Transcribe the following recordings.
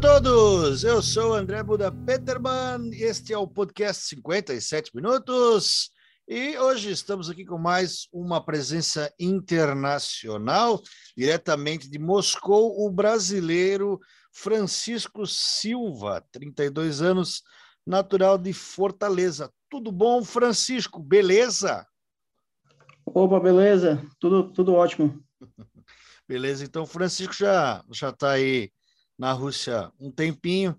Todos, eu sou André Buda Peterman, este é o podcast 57 Minutos e hoje estamos aqui com mais uma presença internacional, diretamente de Moscou, o brasileiro Francisco Silva, 32 anos, natural de Fortaleza. Tudo bom, Francisco? Beleza? Opa, beleza? Tudo, tudo ótimo. Beleza, então Francisco já já está aí na Rússia um tempinho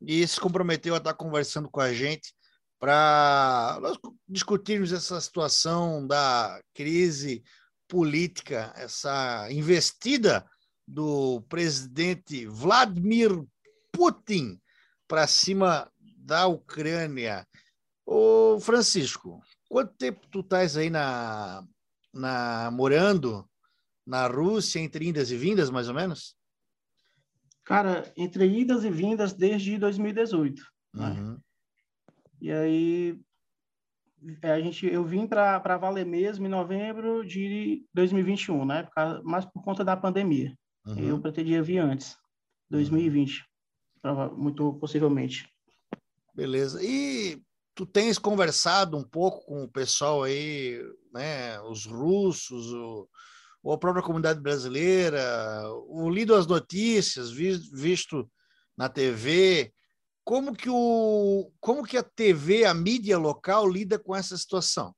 e se comprometeu a estar conversando com a gente para discutirmos essa situação da crise política, essa investida do presidente Vladimir Putin para cima da Ucrânia. Ô Francisco, quanto tempo tu estás aí na, na morando na Rússia, entre indas e vindas, mais ou menos? Cara, entre idas e vindas desde 2018. Né? Uhum. E aí é, a gente, eu vim para valer mesmo em novembro de 2021, né? Por mais por conta da pandemia. Uhum. Eu pretendia vir antes, 2020, uhum. muito possivelmente. Beleza. E tu tens conversado um pouco com o pessoal aí, né? Os russos, o, ou a própria comunidade brasileira, o lido as notícias, visto na TV, como que o como que a TV, a mídia local lida com essa situação?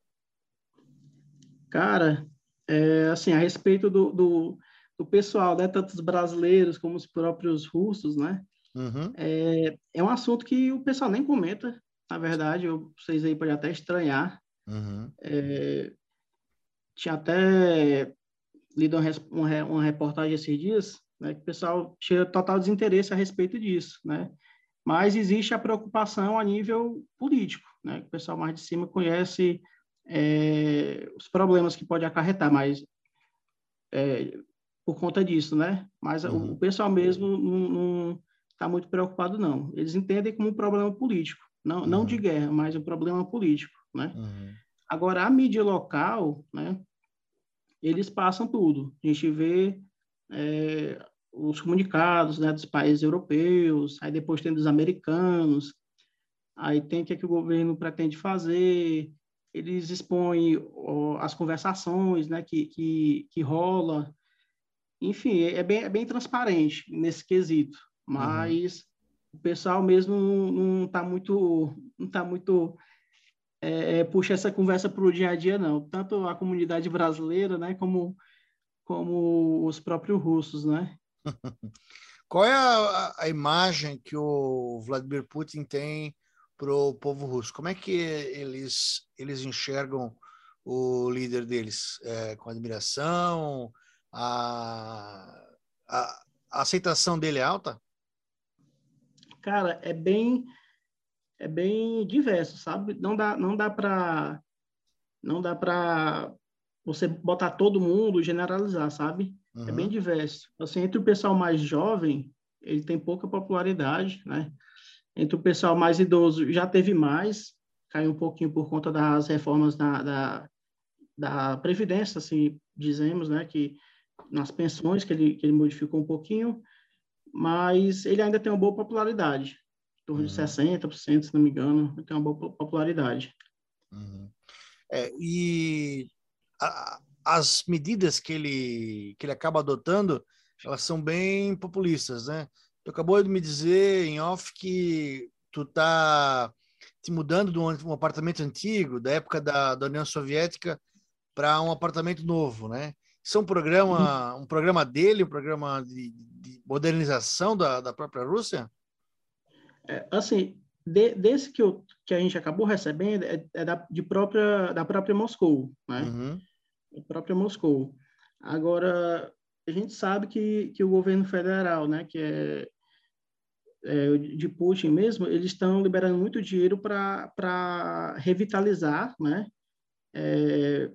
Cara, é, assim, a respeito do, do, do, pessoal, né, tanto os brasileiros como os próprios russos, né, uhum. é, é um assunto que o pessoal nem comenta, na verdade, eu, vocês aí podem até estranhar. Uhum. É, tinha até lido uma, uma reportagem esses dias, né, que o pessoal tinha total desinteresse a respeito disso, né? Mas existe a preocupação a nível político, né? Que o pessoal mais de cima conhece é, os problemas que pode acarretar, mas é, por conta disso, né? Mas uhum. o, pessoal mesmo não está muito preocupado, não. Eles entendem como um problema político, não, uhum. não de guerra, mas um problema político, né? Uhum. Agora, a mídia local, né? Eles passam tudo. A gente vê é, os comunicados né, dos países europeus, aí depois tem dos americanos, aí tem o que, é que o governo pretende fazer, eles expõem ó, as conversações né, que, que, que rola. Enfim, é bem, é bem transparente nesse quesito, uhum. mas uhum. o pessoal mesmo não está muito, não tá muito é, é, puxa essa conversa para o dia a dia, não. Tanto a comunidade brasileira, né, como, como os próprios russos, né? Qual é a, a, imagem que o Vladimir Putin tem para o povo russo? Como é que eles, eles enxergam o líder deles? É, com admiração? A, a, a aceitação dele é alta? Cara, é bem é bem diverso, sabe? Não dá, não dá para não dá para você botar todo mundo, generalizar, sabe? Uhum. É bem uhum. diverso. Assim, entre o pessoal mais jovem, ele tem pouca popularidade, né? Entre o pessoal mais idoso, já teve mais, caiu um pouquinho por conta das reformas da, da, da Previdência, assim, dizemos, né? Que nas pensões que ele, que ele modificou um pouquinho, mas ele ainda tem uma boa popularidade torno de 60%, uhum. se não me engano, tem uma boa popularidade. Uhum. É, e a, as medidas que ele, que ele acaba adotando, elas são bem populistas, né? Tu acabou de me dizer em off que tu tá te mudando de um, um apartamento antigo, da época da, da União Soviética, para um apartamento novo, né? Isso é um programa, uhum. um programa dele, um programa de, de modernização da, da própria Rússia? É, assim, de, desse que, eu, que a gente acabou recebendo é, é da, de própria, da própria Moscou, né? Uhum. Da própria Moscou. Agora, a gente sabe que, que o governo federal, né, que é é, de Putin mesmo, eles estão liberando muito dinheiro para revitalizar né, é,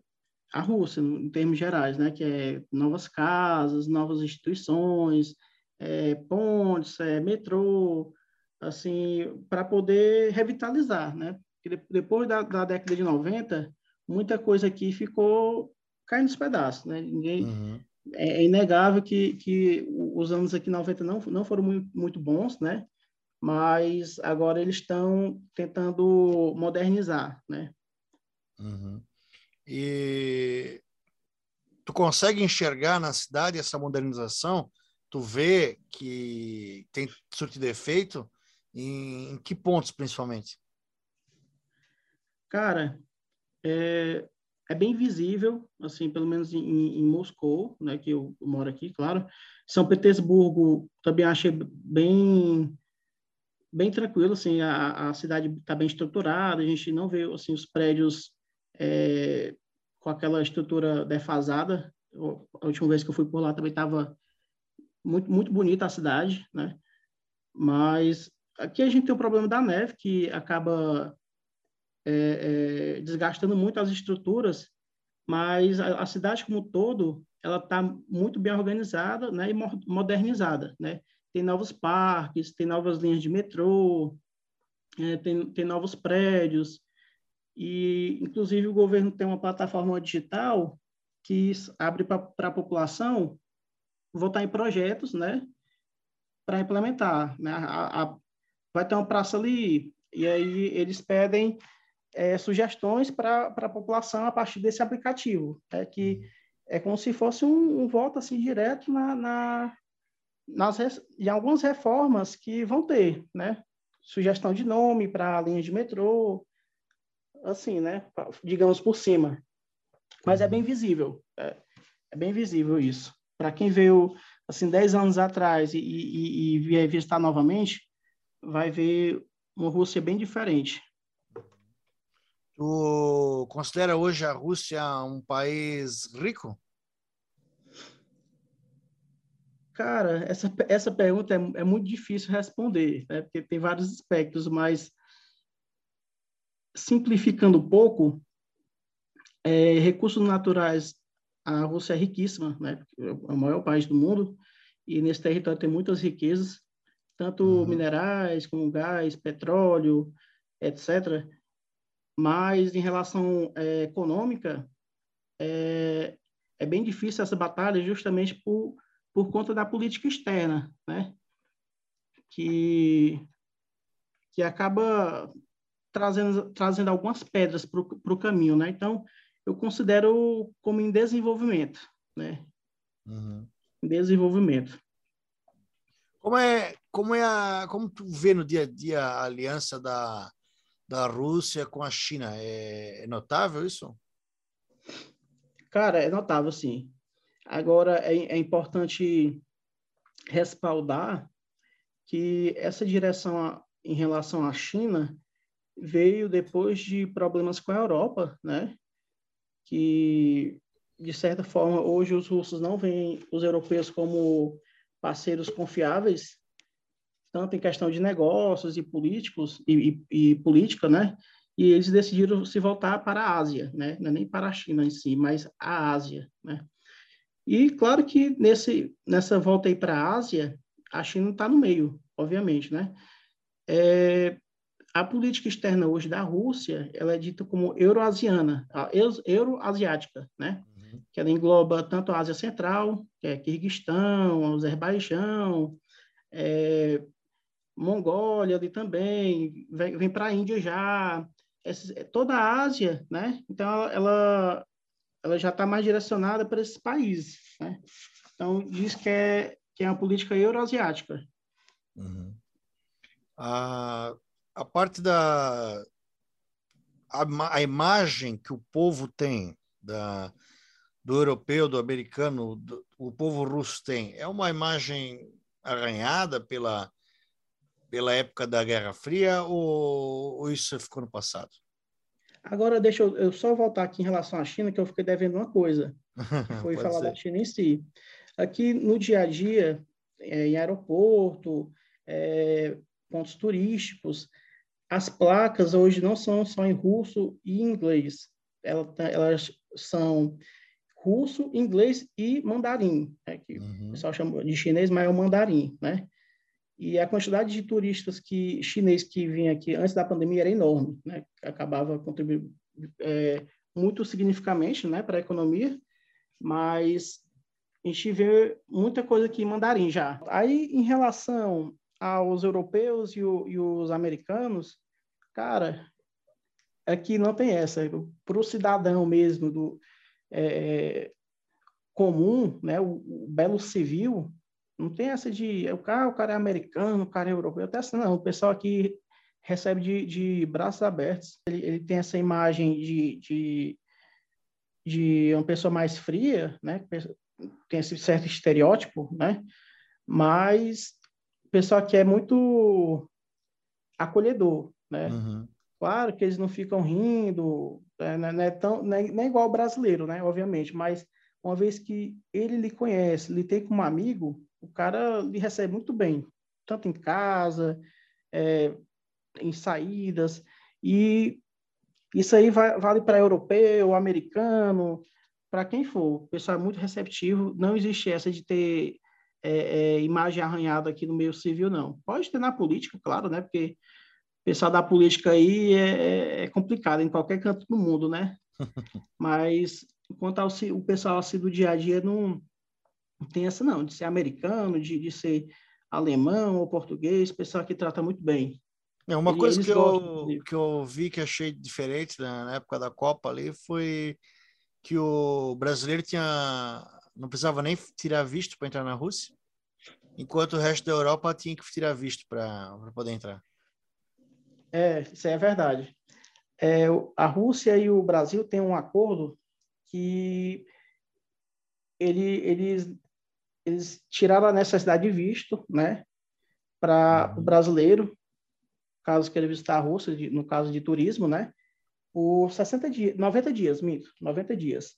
a Rússia, em termos gerais, né, que é novas casas, novas instituições, é, pontes, é, metrô, assim, para poder revitalizar, né? Porque depois da, da, década de 90, muita coisa aqui ficou caindo nos pedaços, né? Ninguém, uhum. é, é, inegável que, que os anos aqui 90 não, não foram muito, muito bons, né? Mas agora eles estão tentando modernizar, né? Uhum. E tu consegue enxergar na cidade essa modernização? Tu vê que tem surtido efeito? Em, em que pontos, principalmente? Cara, é, é bem visível, assim, pelo menos em, em Moscou, né, que eu moro aqui, claro. São Petersburgo também achei bem bem tranquilo, assim, a, a cidade está bem estruturada, a gente não vê, assim, os prédios é, com aquela estrutura defasada. A última vez que eu fui por lá também estava muito, muito bonita a cidade, né? Mas aqui a gente tem o problema da neve, que acaba é, é, desgastando muito as estruturas, mas a, a cidade como um todo, ela está muito bem organizada né, e modernizada, né? Tem novos parques, tem novas linhas de metrô, é, tem, tem novos prédios, e, inclusive, o governo tem uma plataforma digital que abre para a população votar em projetos, né, para implementar. Né? A, a, vai ter uma praça ali, e aí eles pedem é, sugestões para a população a partir desse aplicativo, é que é como se fosse um, um voto assim direto na, na nas em algumas reformas que vão ter, né? Sugestão de nome para linhas de metrô, assim, né? Digamos por cima. Mas é bem visível. É, é bem visível isso. Para quem veio, assim, 10 anos atrás e, e, e vier visitar novamente, vai ver uma Rússia bem diferente. Tu considera hoje a Rússia um país rico? Cara, essa, essa pergunta é, é muito difícil responder, né? porque tem vários aspectos, mas simplificando um pouco, é, recursos naturais, a Rússia é riquíssima, né? é o maior país do mundo, e nesse território tem muitas riquezas, tanto uhum. minerais como gás, petróleo, etc. Mas em relação é, econômica, é, é bem difícil essa batalha justamente por, por conta da política externa, né? Que, que acaba trazendo, trazendo algumas pedras para o caminho, né? Então, eu considero como em desenvolvimento, né? Uhum. Desenvolvimento. Como é, como é a, como tu vê no dia a dia a aliança da, da Rússia com a China? É, é notável isso? Cara, é notável, sim. Agora, é, é importante respaldar que essa direção a, em relação à China veio depois de problemas com a Europa, né? Que, de certa forma, hoje os russos não veem os europeus como parceiros confiáveis, tanto em questão de negócios e políticos e, e, e política, né? E eles decidiram se voltar para a Ásia, né? Não é nem para a China em si, mas a Ásia, né? E claro que nesse nessa volta aí para a Ásia, a China está no meio, obviamente, né? É, a política externa hoje da Rússia, ela é dita como euroasiana, euroasiática, né? Uhum. Que ela engloba tanto a Ásia Central, que é Quirguistão, Azerbaijão, é, Mongólia ali também, vem, vem para a Índia já, essa, toda a Ásia, né? Então, ela, ela já está mais direcionada para esses países, né? Então, diz que é, que é uma política euroasiática. Uhum. Ah, a parte da a, a, imagem que o povo tem da, do europeu, do americano, do, o povo russo tem, é uma imagem arranhada pela pela época da Guerra Fria ou, ou isso ficou no passado? Agora deixa eu, eu, só voltar aqui em relação à China que eu fiquei devendo uma coisa. Foi falar ser. da China em si. Aqui no dia a dia, é, em aeroporto, é, pontos turísticos. As placas hoje não são só em russo e inglês, elas, elas são russo, inglês e mandarim, né, que uhum. o pessoal chama de chinês, mas é o mandarim, né? E a quantidade de turistas que chinês que vinha aqui antes da pandemia era enorme, né? Acabava contribuindo é, muito significativamente, né, para a economia, mas a gente vê muita coisa aqui em mandarim já. Aí, em relação aos europeus e, o, e os americanos, cara, aqui não tem essa. Para o cidadão mesmo do é, comum, né, o, o, belo civil, não tem essa de o cara, o cara é americano, o cara é europeu, até assim, não. O pessoal aqui recebe de, de braços abertos. Ele, ele tem essa imagem de, de, de uma pessoa mais fria, né? Tem esse certo estereótipo, né? Mas o pessoal aqui é muito acolhedor, né? Uhum. Claro que eles não ficam rindo, é, não é, tão, não é, não é igual o brasileiro, né? Obviamente, mas uma vez que ele lhe conhece, lhe tem como amigo, o cara lhe recebe muito bem, tanto em casa, é, em saídas, e isso aí vai, vale para europeu, americano, para quem for. O pessoal é muito receptivo, não existe essa de ter é, é, imagem arranhada aqui no meio civil, não. Pode ter na política, claro, né? Porque o pessoal da política aí é, é, é complicado em qualquer canto do mundo, né? Mas enquanto ao, o pessoal assim do dia a dia não, não tem essa não, de ser americano, de, de ser alemão ou português, pessoal aqui trata muito bem. É, uma e coisa que eu, que eu vi que achei diferente né, na época da Copa ali foi que o brasileiro tinha não precisava nem tirar visto para entrar na Rússia, enquanto o resto da Europa tinha que tirar visto para poder entrar. É, isso é verdade. É, a Rússia e o Brasil têm um acordo que ele, eles, eles tiraram a necessidade de visto, né, para uhum. o brasileiro caso queira visitar a Rússia, de, no caso de turismo, né? Por 60 dias, 90 dias, mito, 90 dias.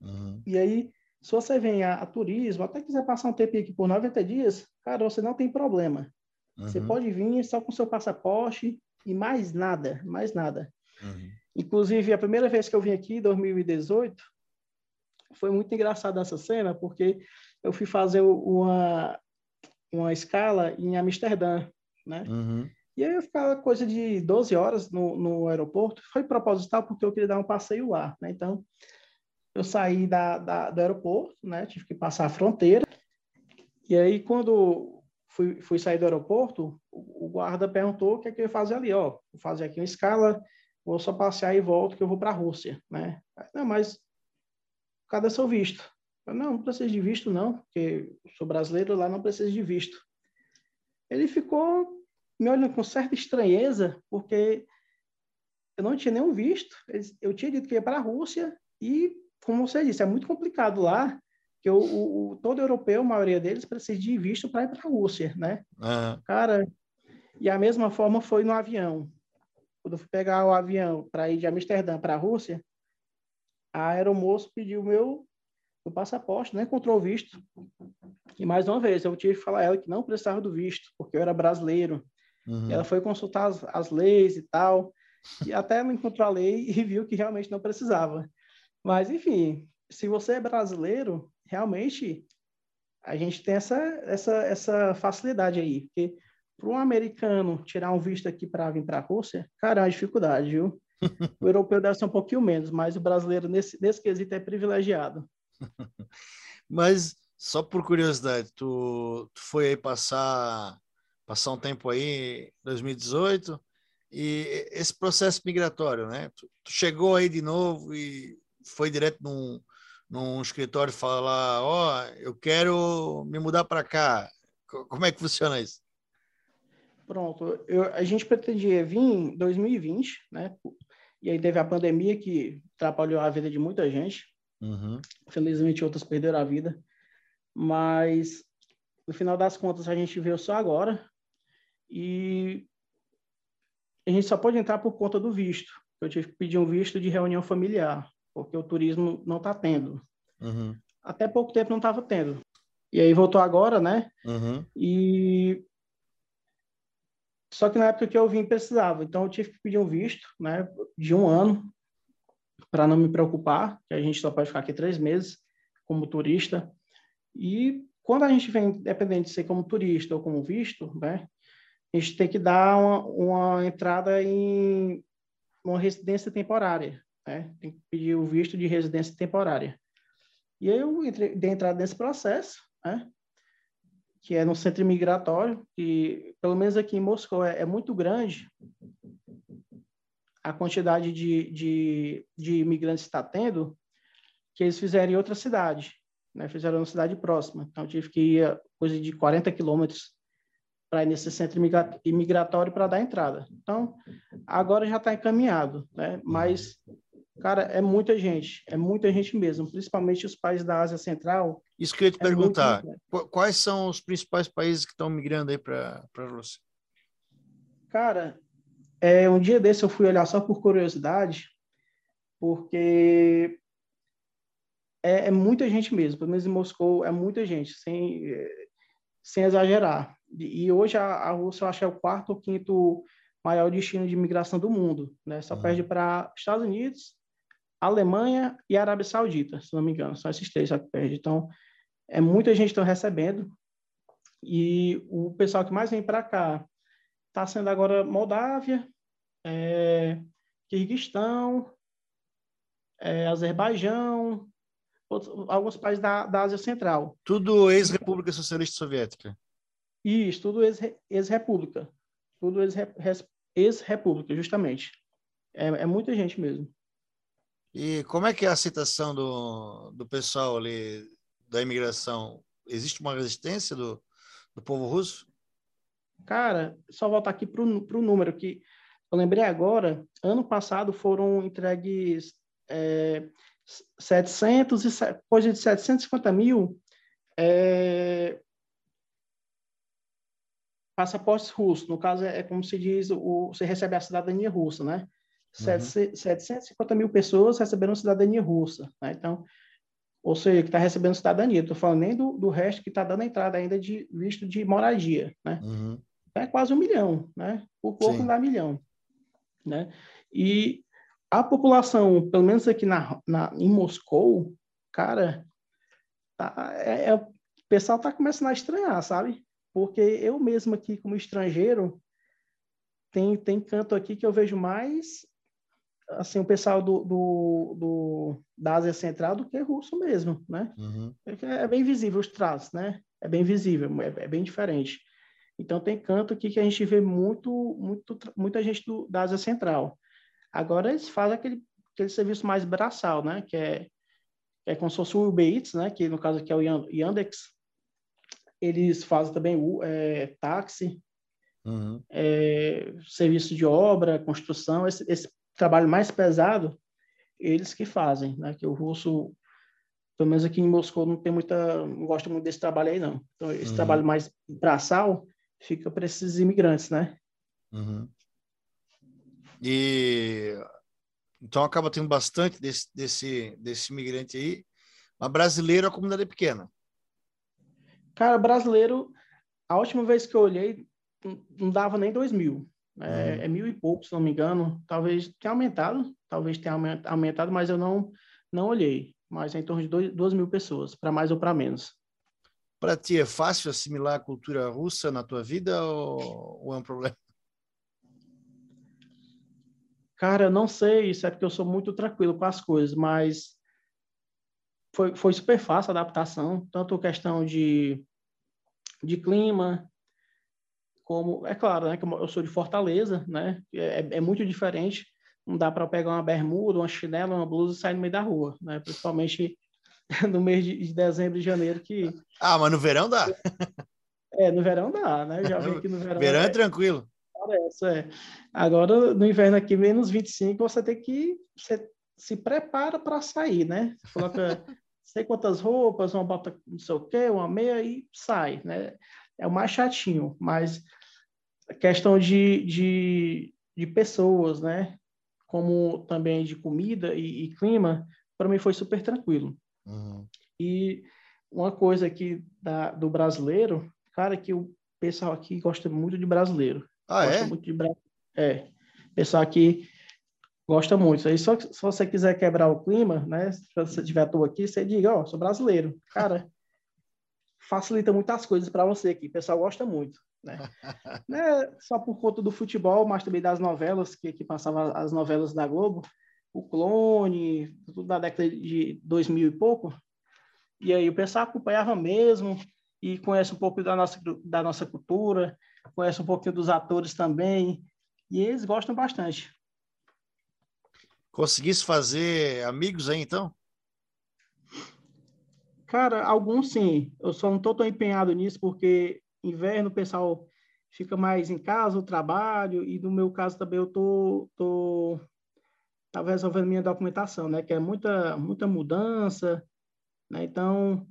Uhum. E aí, se você vem a, a, turismo, até quiser passar um tempo aqui por 90 dias, cara, você não tem problema. Uhum. Você pode vir só com seu passaporte e mais nada, mais nada. Uhum. Inclusive, a primeira vez que eu vim aqui, em 2018, foi muito engraçada essa cena, porque eu fui fazer uma, uma escala em Amsterdã, né? Uhum. E aí eu ficava coisa de 12 horas no, no aeroporto. Foi proposital porque eu queria dar um passeio lá, né? Então, eu saí da, da, do aeroporto, né? Tive que passar a fronteira. E aí, quando fui, fui sair do aeroporto, o, o guarda perguntou o que, é que eu ia fazer ali. Ó, vou fazer aqui uma escala, vou só passear e volto que eu vou para a Rússia, né? Não, mas cadê seu visto? Não, não precisa de visto não, porque sou brasileiro, lá não precisa de visto. Ele ficou me olhando com certa estranheza, porque eu não tinha nenhum visto. Eu tinha dito que ia para a Rússia e, como você disse, é muito complicado lá, que o, o todo europeu, a maioria deles, precisa de visto para ir para a Rússia, né? Uhum. Cara, e a mesma forma foi no avião. Quando eu fui pegar o avião para ir de Amsterdã para a Rússia, a aeromoço pediu meu, meu passaporte, não encontrou o visto. E mais uma vez, eu tive que falar a ela que não precisava do visto, porque eu era brasileiro. Uhum. Ela foi consultar as, as, leis e tal, e até não encontrou a lei e viu que realmente não precisava. Mas, enfim, se você é brasileiro, realmente a gente tem essa, essa, essa facilidade aí, porque para um americano tirar um visto aqui para vir para a Rússia, cara, é uma dificuldade, viu? o europeu deve ser um pouquinho menos, mas o brasileiro, nesse, nesse quesito, é privilegiado. mas, só por curiosidade, tu, tu foi aí passar passar um tempo aí, 2018, e esse processo migratório, né? Tu, tu chegou aí de novo e foi direto num, num escritório falar, ó, oh, eu quero me mudar para cá. Como é que funciona isso? Pronto, eu, a gente pretendia vir em 2020, né? E aí teve a pandemia que atrapalhou a vida de muita gente. Uhum. Felizmente outras perderam a vida. Mas no final das contas a gente veio só agora, e a gente só pode entrar por conta do visto. Eu tive que pedir um visto de reunião familiar, porque o turismo não está tendo. Uhum. Até pouco tempo não estava tendo. E aí voltou agora, né? Uhum. E Só que na época que eu vim precisava, então eu tive que pedir um visto, né, de um ano, para não me preocupar, que a gente só pode ficar aqui três meses como turista. E quando a gente vem, independente de ser como turista ou como visto, né, a gente tem que dar uma, uma entrada em uma residência temporária, né? Tem que pedir o visto de residência temporária. E aí eu entrei, dei entrada nesse processo, né? que é no centro migratório, e pelo menos aqui em Moscou é, é muito grande a quantidade de, de, de imigrantes que está tendo, que eles fizeram em outra cidade, né? fizeram na cidade próxima. Então, eu tive que ir coisa de 40 quilômetros para ir nesse centro imigratório para dar entrada. Então, agora já está encaminhado, né? mas Cara, é muita gente, é muita gente mesmo, principalmente os países da Ásia Central. Isso que eu ia te é perguntar. Quais são os principais países que estão migrando aí para a Rússia? Cara, é, um dia desse eu fui olhar só por curiosidade, porque é, é, muita gente mesmo, pelo menos em Moscou é muita gente, sem, sem exagerar. E hoje a, a Rússia eu acho que é o quarto ou quinto maior destino de imigração do mundo, né? Só uhum. perde para Estados Unidos, Alemanha e Arábia Saudita, se não me engano, são esses três que perde. Então, é muita gente estão recebendo e o pessoal que mais vem para cá está sendo agora Moldávia, é, Quirguistão, é, Azerbaijão, outros, alguns países da, da Ásia Central. Tudo ex-República Socialista Soviética. Isso, tudo ex-república. Tudo ex-república, justamente. É, é muita gente mesmo. E como é que é a aceitação do, do pessoal ali da imigração? Existe uma resistência do, do povo russo? Cara, só voltar aqui para o número que eu lembrei agora. Ano passado foram entregues é, 700 e coisa de 750 mil é, passaportes russos. No caso, é, é como se diz, o, você recebe a cidadania russa, né? Uhum. 750 mil pessoas receberam cidadania russa. Né? Então, ou seja, que está recebendo cidadania. Estou falando nem do, do resto que está dando entrada ainda de visto de moradia. Né? Uhum. É quase um milhão, né? Por pouco não dá milhão. Né? E a população, pelo menos aqui na, na, em Moscou, cara, tá, é, é, o pessoal está começando a estranhar, sabe? Porque eu mesmo aqui, como estrangeiro, tem, tem canto aqui que eu vejo mais assim, o pessoal do, do, do, da Ásia Central do que russo mesmo, né? Uhum. É, é, bem visível os traços, né? É bem visível, é, é, bem diferente. Então, tem canto aqui que a gente vê muito, muito muita gente do, da Ásia Central. Agora, eles fazem aquele, aquele serviço mais braçal, né? Que é, é como se fosse o Uber Eats, né? Que, no caso aqui é o Yandex. Eles fazem também o é, táxi, Uhum. É, serviço de obra, construção, esse, esse trabalho mais pesado, eles que fazem, né? Que o russo, pelo menos aqui em Moscou, não tem muita, não gosta muito desse trabalho aí, não. Então, esse uhum. trabalho mais braçal fica para esses imigrantes, né? Uhum. E então acaba tendo bastante desse, desse, desse imigrante aí. Mas brasileiro, a comunidade é pequena. Cara, brasileiro, a última vez que eu olhei, não dava nem dois mil. É, uhum. é, mil e pouco, se não me engano. Talvez tenha aumentado, talvez tenha aumentado, mas eu não, não olhei. Mas é em torno de dois, duas mil pessoas, para mais ou para menos. Para ti é fácil assimilar a cultura russa na tua vida ou, ou é um problema? Cara, eu não sei, isso é porque eu sou muito tranquilo com as coisas, mas foi, foi super fácil a adaptação, tanto questão de, de clima, como é claro, né, que eu sou de Fortaleza, né, é, é muito diferente. Não dá para pegar uma bermuda, uma chinela, uma blusa e sair no meio da rua, né? Principalmente no mês de, dezembro e janeiro que. Ah, mas no verão dá. É, no verão dá, né? Já vi que no verão. Verão é, é tranquilo. Parece, é. Agora, no inverno aqui, menos 25, você tem que. Você se prepara para sair, né? Você coloca sei quantas roupas, uma bota não sei o quê, uma meia e sai, né? É o mais chatinho, mas questão de, de, de pessoas, né? Como também de comida e, e clima, para mim foi super tranquilo. Uhum. E uma coisa aqui da, do brasileiro, cara, que o pessoal aqui gosta muito de brasileiro. Ah, gosta é? muito de É. Pessoal aqui gosta muito. Aí só se você quiser quebrar o clima, né? Se você tiver à toa aqui, você diga, ó, oh, sou brasileiro. Cara, facilita muitas coisas para você aqui. O pessoal gosta muito. Né? né? Só por conta do futebol, mas também das novelas, que, que passavam as novelas da Globo, o Clone, tudo da década de 2000 e pouco. E aí o pessoal acompanhava mesmo e conhece um pouco da nossa, da nossa cultura, conhece um pouquinho dos atores também, e eles gostam bastante. Conseguisse fazer amigos aí, então? Cara, alguns sim. Eu só não estou tão empenhado nisso, porque inverno o pessoal fica mais em casa, o trabalho, e no meu caso também eu tô, tô tava resolvendo minha documentação, né, que é muita muita mudança, né? Então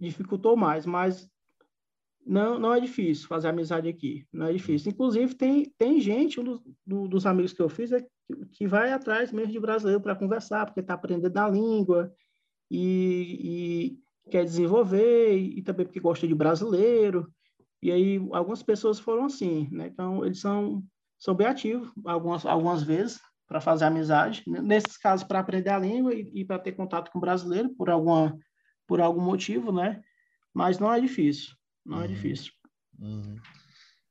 dificultou mais, mas não não é difícil fazer amizade aqui, não é difícil. Inclusive tem tem gente um dos, do, dos amigos que eu fiz é que, que vai atrás mesmo de brasileiro para conversar, porque está aprendendo a língua e, e quer desenvolver e, e também porque gosta de brasileiro. E aí algumas pessoas foram assim, né? Então eles são são bem ativos algumas algumas vezes para fazer amizade, nesses casos para aprender a língua e, e para ter contato com o brasileiro por alguma por algum motivo, né? Mas não é difícil, não é uhum. é difícil. Uhum.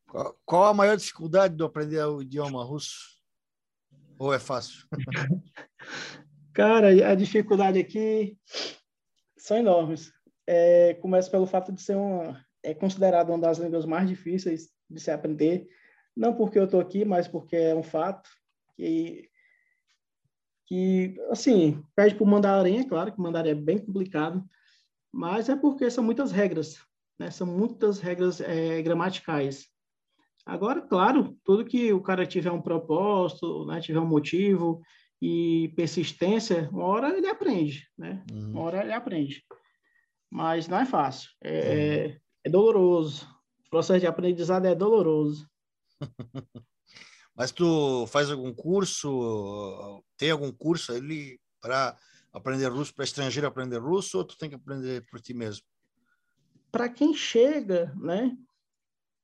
Qual, qual, a maior dificuldade de aprender o idioma russo? Ou é fácil? Cara, a dificuldade aqui são enormes. É, começa pelo fato de ser uma, é considerado uma das línguas mais difíceis de se aprender, não porque eu estou aqui, mas porque é um fato que, que assim, pede para o mandarim, é claro que o mandarim é bem complicado, mas é porque são muitas regras, né? São muitas regras é, gramaticais. Agora, claro, tudo que o cara tiver um propósito, né, tiver um motivo, e persistência, uma hora ele aprende, né? Uhum. Uma hora ele aprende. Mas não é fácil, é, uhum. é, é doloroso. O processo de aprendizado é doloroso. Mas tu faz algum curso, tem algum curso ali para aprender russo, para estrangeiro aprender russo, ou tu tem que aprender por ti mesmo? Para quem chega, né?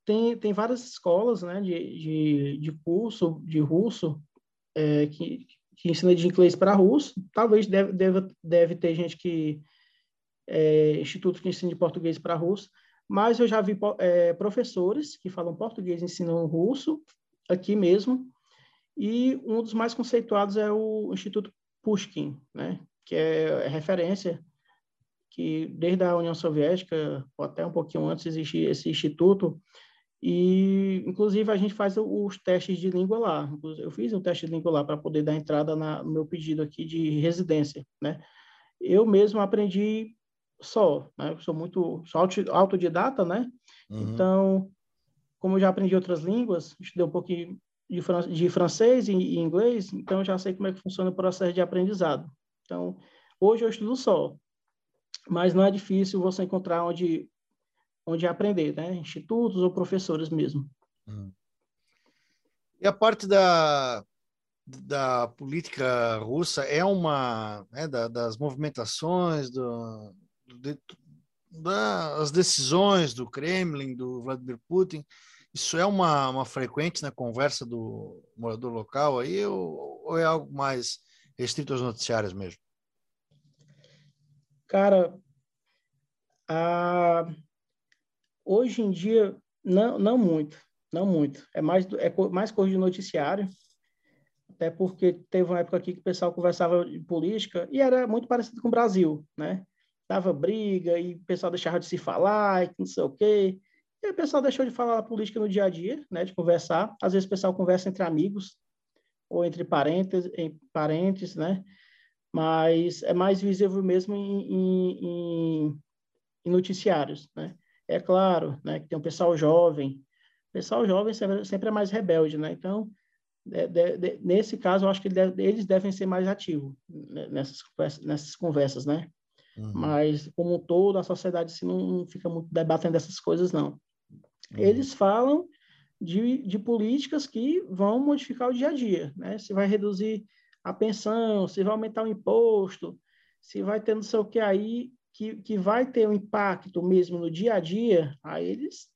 Tem, tem várias escolas né, de, de, de curso de russo é, que, que ensina de inglês para russo. Talvez deve, deve, deve ter gente que é, instituto que ensina de português para russo, mas eu já vi é, professores que falam português e ensinam russo aqui mesmo. E um dos mais conceituados é o Instituto Pushkin, né? que é, é referência que desde a União Soviética, ou até um pouquinho antes, existe esse instituto, e, inclusive, a gente faz os testes de língua lá. Eu fiz um teste de língua lá para poder dar entrada na, no meu pedido aqui de residência, né? Eu mesmo aprendi só, né? Eu sou muito sou autodidata, né? Uhum. Então, como eu já aprendi outras línguas, estudei um pouquinho de, fran de francês e, e inglês, então já sei como é que funciona o processo de aprendizado. Então, hoje eu estudo só, mas não é difícil você encontrar onde onde aprender, né? Institutos ou professores mesmo. Hum. E a parte da, da política russa é uma né, da, das movimentações do, de, das decisões do Kremlin, do Vladimir Putin. Isso é uma, uma frequente na conversa do morador local aí ou, ou é algo mais restrito aos noticiários mesmo? Cara, a Hoje em dia, não, não muito, não muito. É mais, é mais coisa de noticiário, até porque teve uma época aqui que o pessoal conversava de política e era muito parecido com o Brasil, né? Dava briga e o pessoal deixava de se falar e não sei o quê. E o pessoal deixou de falar política no dia a dia, né? De conversar. Às vezes o pessoal conversa entre amigos ou entre parentes, em parentes, né? Mas é mais visível mesmo em, em, em, noticiários, né? É claro, né, que tem um pessoal jovem. O pessoal jovem sempre, sempre é mais rebelde, né? Então, de, de, de, nesse caso, eu acho que eles devem ser mais ativos nessas, nessas conversas, né? Uhum. Mas, como um todo, a sociedade assim, não, fica muito debatendo essas coisas, não. Uhum. Eles falam de, de políticas que vão modificar o dia a dia, né? Se vai reduzir a pensão, se vai aumentar o imposto, se vai ter não sei o que aí, que, que vai ter um impacto mesmo no dia a dia, aí eles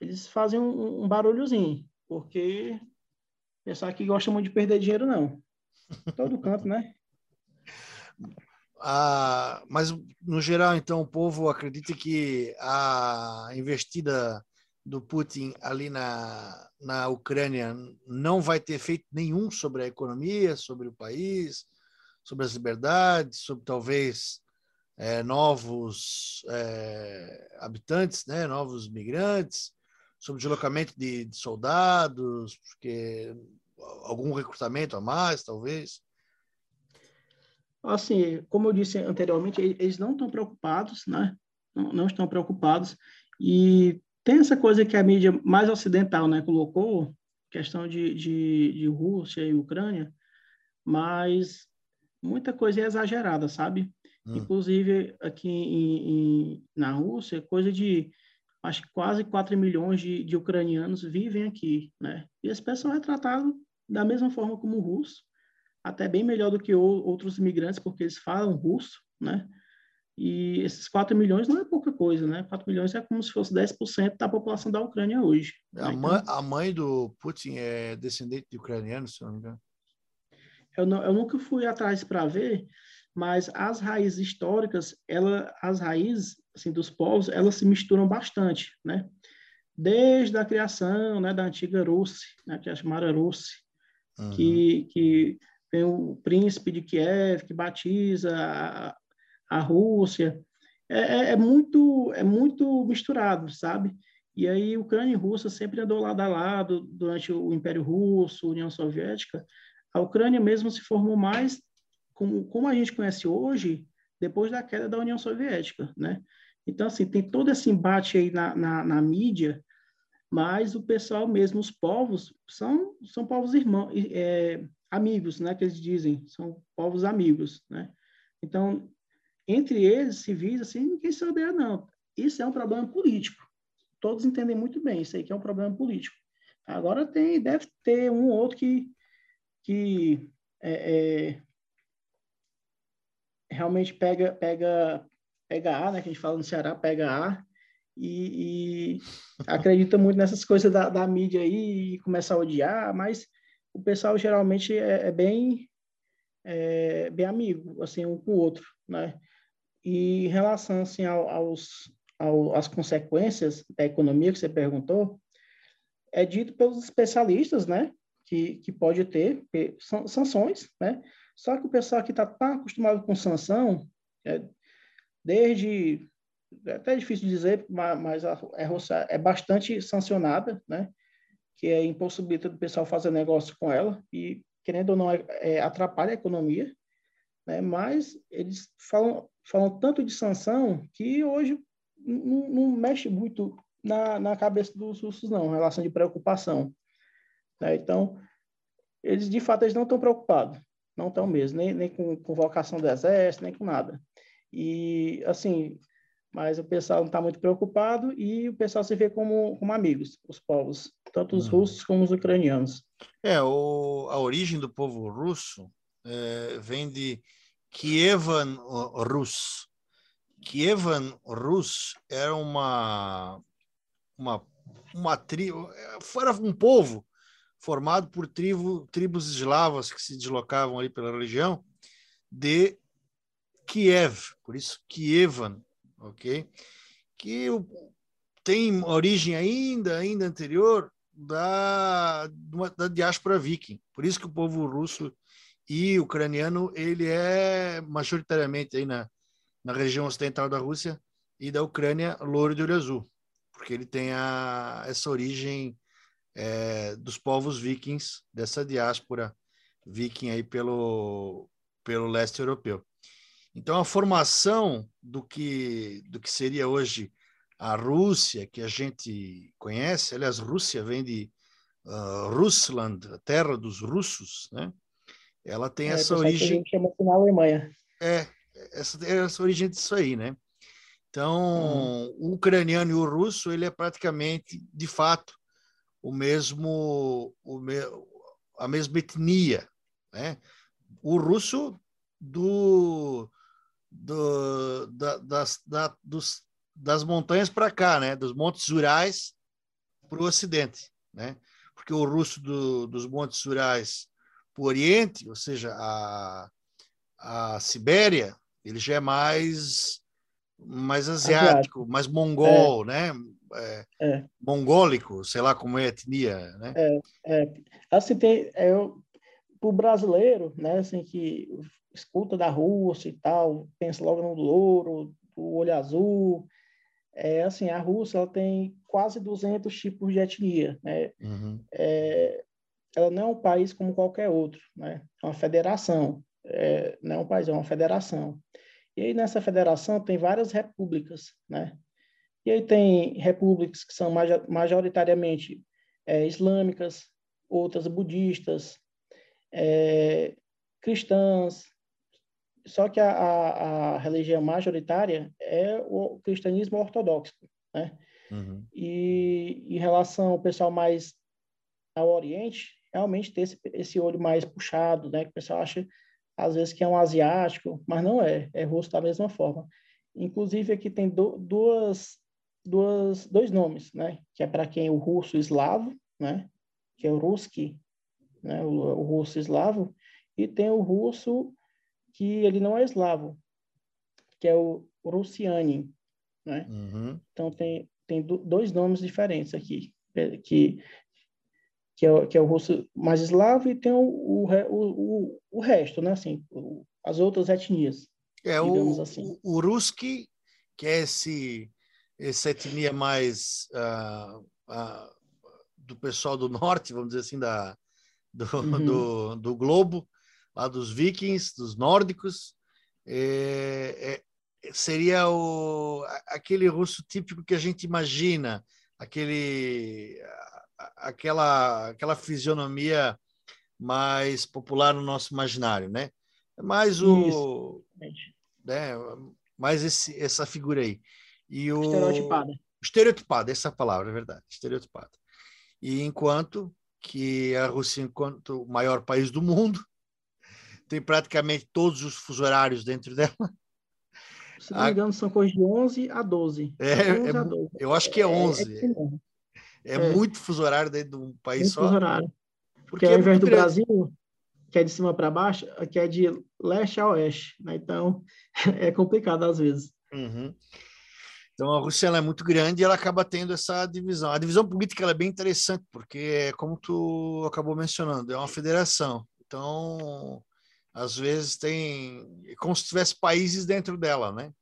eles fazem um, um barulhozinho, porque pessoal que gosta muito de perder dinheiro, não. Todo canto, né? Ah, mas, no geral, então, o povo acredita que a investida do Putin ali na, na Ucrânia não vai ter efeito nenhum sobre a economia, sobre o país, sobre as liberdades, sobre talvez é, novos é, habitantes, né, novos migrantes, sobre deslocamento de, de soldados, porque algum recrutamento a mais, talvez. Assim, como eu disse anteriormente, eles não estão preocupados, né? Não, não, estão preocupados. E tem essa coisa que a mídia mais ocidental, né, colocou, questão de, de, de Rússia e Ucrânia, mas muita coisa é exagerada, sabe? Hum. Inclusive, aqui em, em, na Rússia, coisa de, acho que quase 4 milhões de, de ucranianos vivem aqui, né? E esse pessoal é tratado da mesma forma como o russo, até bem melhor do que outros imigrantes, porque eles falam russo, né? E esses 4 milhões não é pouca coisa, né? 4 milhões é como se fosse 10% da população da Ucrânia hoje. A, né? mãe, a mãe do Putin é descendente de ucraniano, se não me engano. Eu, não, eu nunca fui atrás para ver, mas as raízes históricas, ela, as raízes assim, dos povos, elas se misturam bastante, né? Desde a criação né, da antiga Rússia, né, que é chamada Rússia, uhum. que, que tem o príncipe de Kiev que batiza a, a Rússia. É, é, é, muito, é muito misturado, sabe? E aí, Ucrânia e Rússia sempre andou lado a lado durante o Império Russo, União Soviética. A Ucrânia mesmo se formou mais como, como a gente conhece hoje, depois da queda da União Soviética, né? Então, assim, tem todo esse embate aí na, na, na mídia, mas o pessoal mesmo, os povos, são, são povos irmãos, é, amigos, né, que eles dizem, são povos amigos, né? Então, entre eles, civis, assim, ninguém se odeia, não. Isso é um problema político. Todos entendem muito bem isso aí que é um problema político. Agora tem, deve ter um ou outro que, que é, é, realmente pega, pega, pega A, né, que a gente fala no Ceará, pega A, e, e acredita muito nessas coisas da, da mídia aí e começa a odiar, mas o pessoal geralmente é, é bem é, bem amigo, assim, um com o outro, né? E em relação, assim, ao, aos, ao, às consequências da economia que você perguntou, é dito pelos especialistas, né? Que, que pode ter sanções, né? Só que o pessoal que está acostumado com sanção, é, desde é até difícil dizer, mas a, a Rússia é bastante sancionada, né? Que é impossibilita o pessoal fazer negócio com ela e, querendo ou não, é, é, atrapalha a economia, né? mas eles falam, falam tanto de sanção que hoje não, não mexe muito na, na cabeça dos russos, não, em relação de preocupação. Né? Então, eles, de fato, eles não estão preocupados, não estão mesmo, nem, nem com convocação do exército, nem com nada. E, assim, mas o pessoal não está muito preocupado e o pessoal se vê como, como amigos, os povos, tanto os uhum. russos como os ucranianos. É, o, a origem do povo russo é, vem de Kievan Rus. Kievan Rus era uma, uma, uma tribo, era um povo formado por tribo, tribos eslavas que se deslocavam ali pela região de Kiev, por isso Kievan ok? Que tem origem ainda, ainda anterior da, da diáspora viking. Por isso que o povo russo e ucraniano ele é majoritariamente aí na, na região ocidental da Rússia e da Ucrânia louro de olho azul, porque ele tem a, essa origem é, dos povos vikings, dessa diáspora viking aí pelo, pelo leste europeu. Então, a formação do que, do que seria hoje a Rússia, que a gente conhece, aliás, Rússia vem de uh, Russland, a terra dos russos, né? Ela tem é, essa origem. Que a gente chama na Alemanha. É, essa, essa origem disso aí, né? Então, uhum. o ucraniano e o russo, ele é praticamente, de fato, o mesmo, o me, a mesma etnia, né? O russo do do, da, das, da, dos, das montanhas para cá, né? Dos montes Urais para o Ocidente, né? Porque o russo do, dos Montes Urais para o Oriente, ou seja, a, a Sibéria, ele já é mais mais asiático, asiático. mais mongol, é. né? É, é. Mongólico, sei lá como é a etnia, né? É, é. assim tem é, para o brasileiro, né? Assim que escuta da Rússia e tal, pensa logo no louro, o olho azul, é assim a Rússia ela tem quase 200 tipos de etnia, né? Uhum. É, ela não é um país como qualquer outro, né? É uma federação, é, não é um país, é uma federação. E aí nessa federação tem várias repúblicas, né? E aí tem repúblicas que são majoritariamente é, islâmicas, outras budistas, é, cristãs. Só que a, a, a, religião majoritária é o cristianismo ortodoxo, né? Uhum. E em relação ao pessoal mais ao Oriente, realmente ter esse, esse olho mais puxado, né? Que o pessoal acha às vezes que é um asiático, mas não é, é russo da mesma forma. Inclusive aqui tem do, duas, duas, dois nomes, né? Que é para quem é o russo eslavo, né? Que é o ruski, né? O, o, russo eslavo, e tem o russo que ele não é eslavo, que é o russiani, né? Uhum. Então tem tem dois nomes diferentes aqui, que que é, o, que é o russo mais eslavo, e tem o, o, o, o resto, né? Assim, as outras etnias. É o, assim. o, o Ruski, que é esse, essa etnia mais uh, uh, do pessoal do norte, vamos dizer assim, da, do, uhum. do, do, globo, lá dos vikings, dos nórdicos, é, é, seria o, aquele russo típico que a gente imagina, aquele aquela, aquela fisionomia mais popular no nosso imaginário, né? É mais o... Né? Mais esse, essa figura aí. E o... Estereotipada. Estereotipada, essa palavra, é verdade. Estereotipada. E enquanto que a Rússia, enquanto o maior país do mundo, tem praticamente todos os fuso horários dentro dela. Se não me engano, são coisas de 11 a 12. É, 11 é, a 12. Eu acho que é 11. É, é, é, é, muito fuso horário dentro de um país muito só. Fuso horário. Porque, Porque ao invés do. Brasil, que é de cima para baixo, aqui é de leste a oeste. Né? Então, é complicado às vezes. Uhum. Então, a Rússia é muito grande e ela acaba tendo essa divisão. A divisão política é bem interessante, porque, como tu acabou mencionando, é uma federação. Então, às vezes tem... É como se tivesse países dentro dela, né?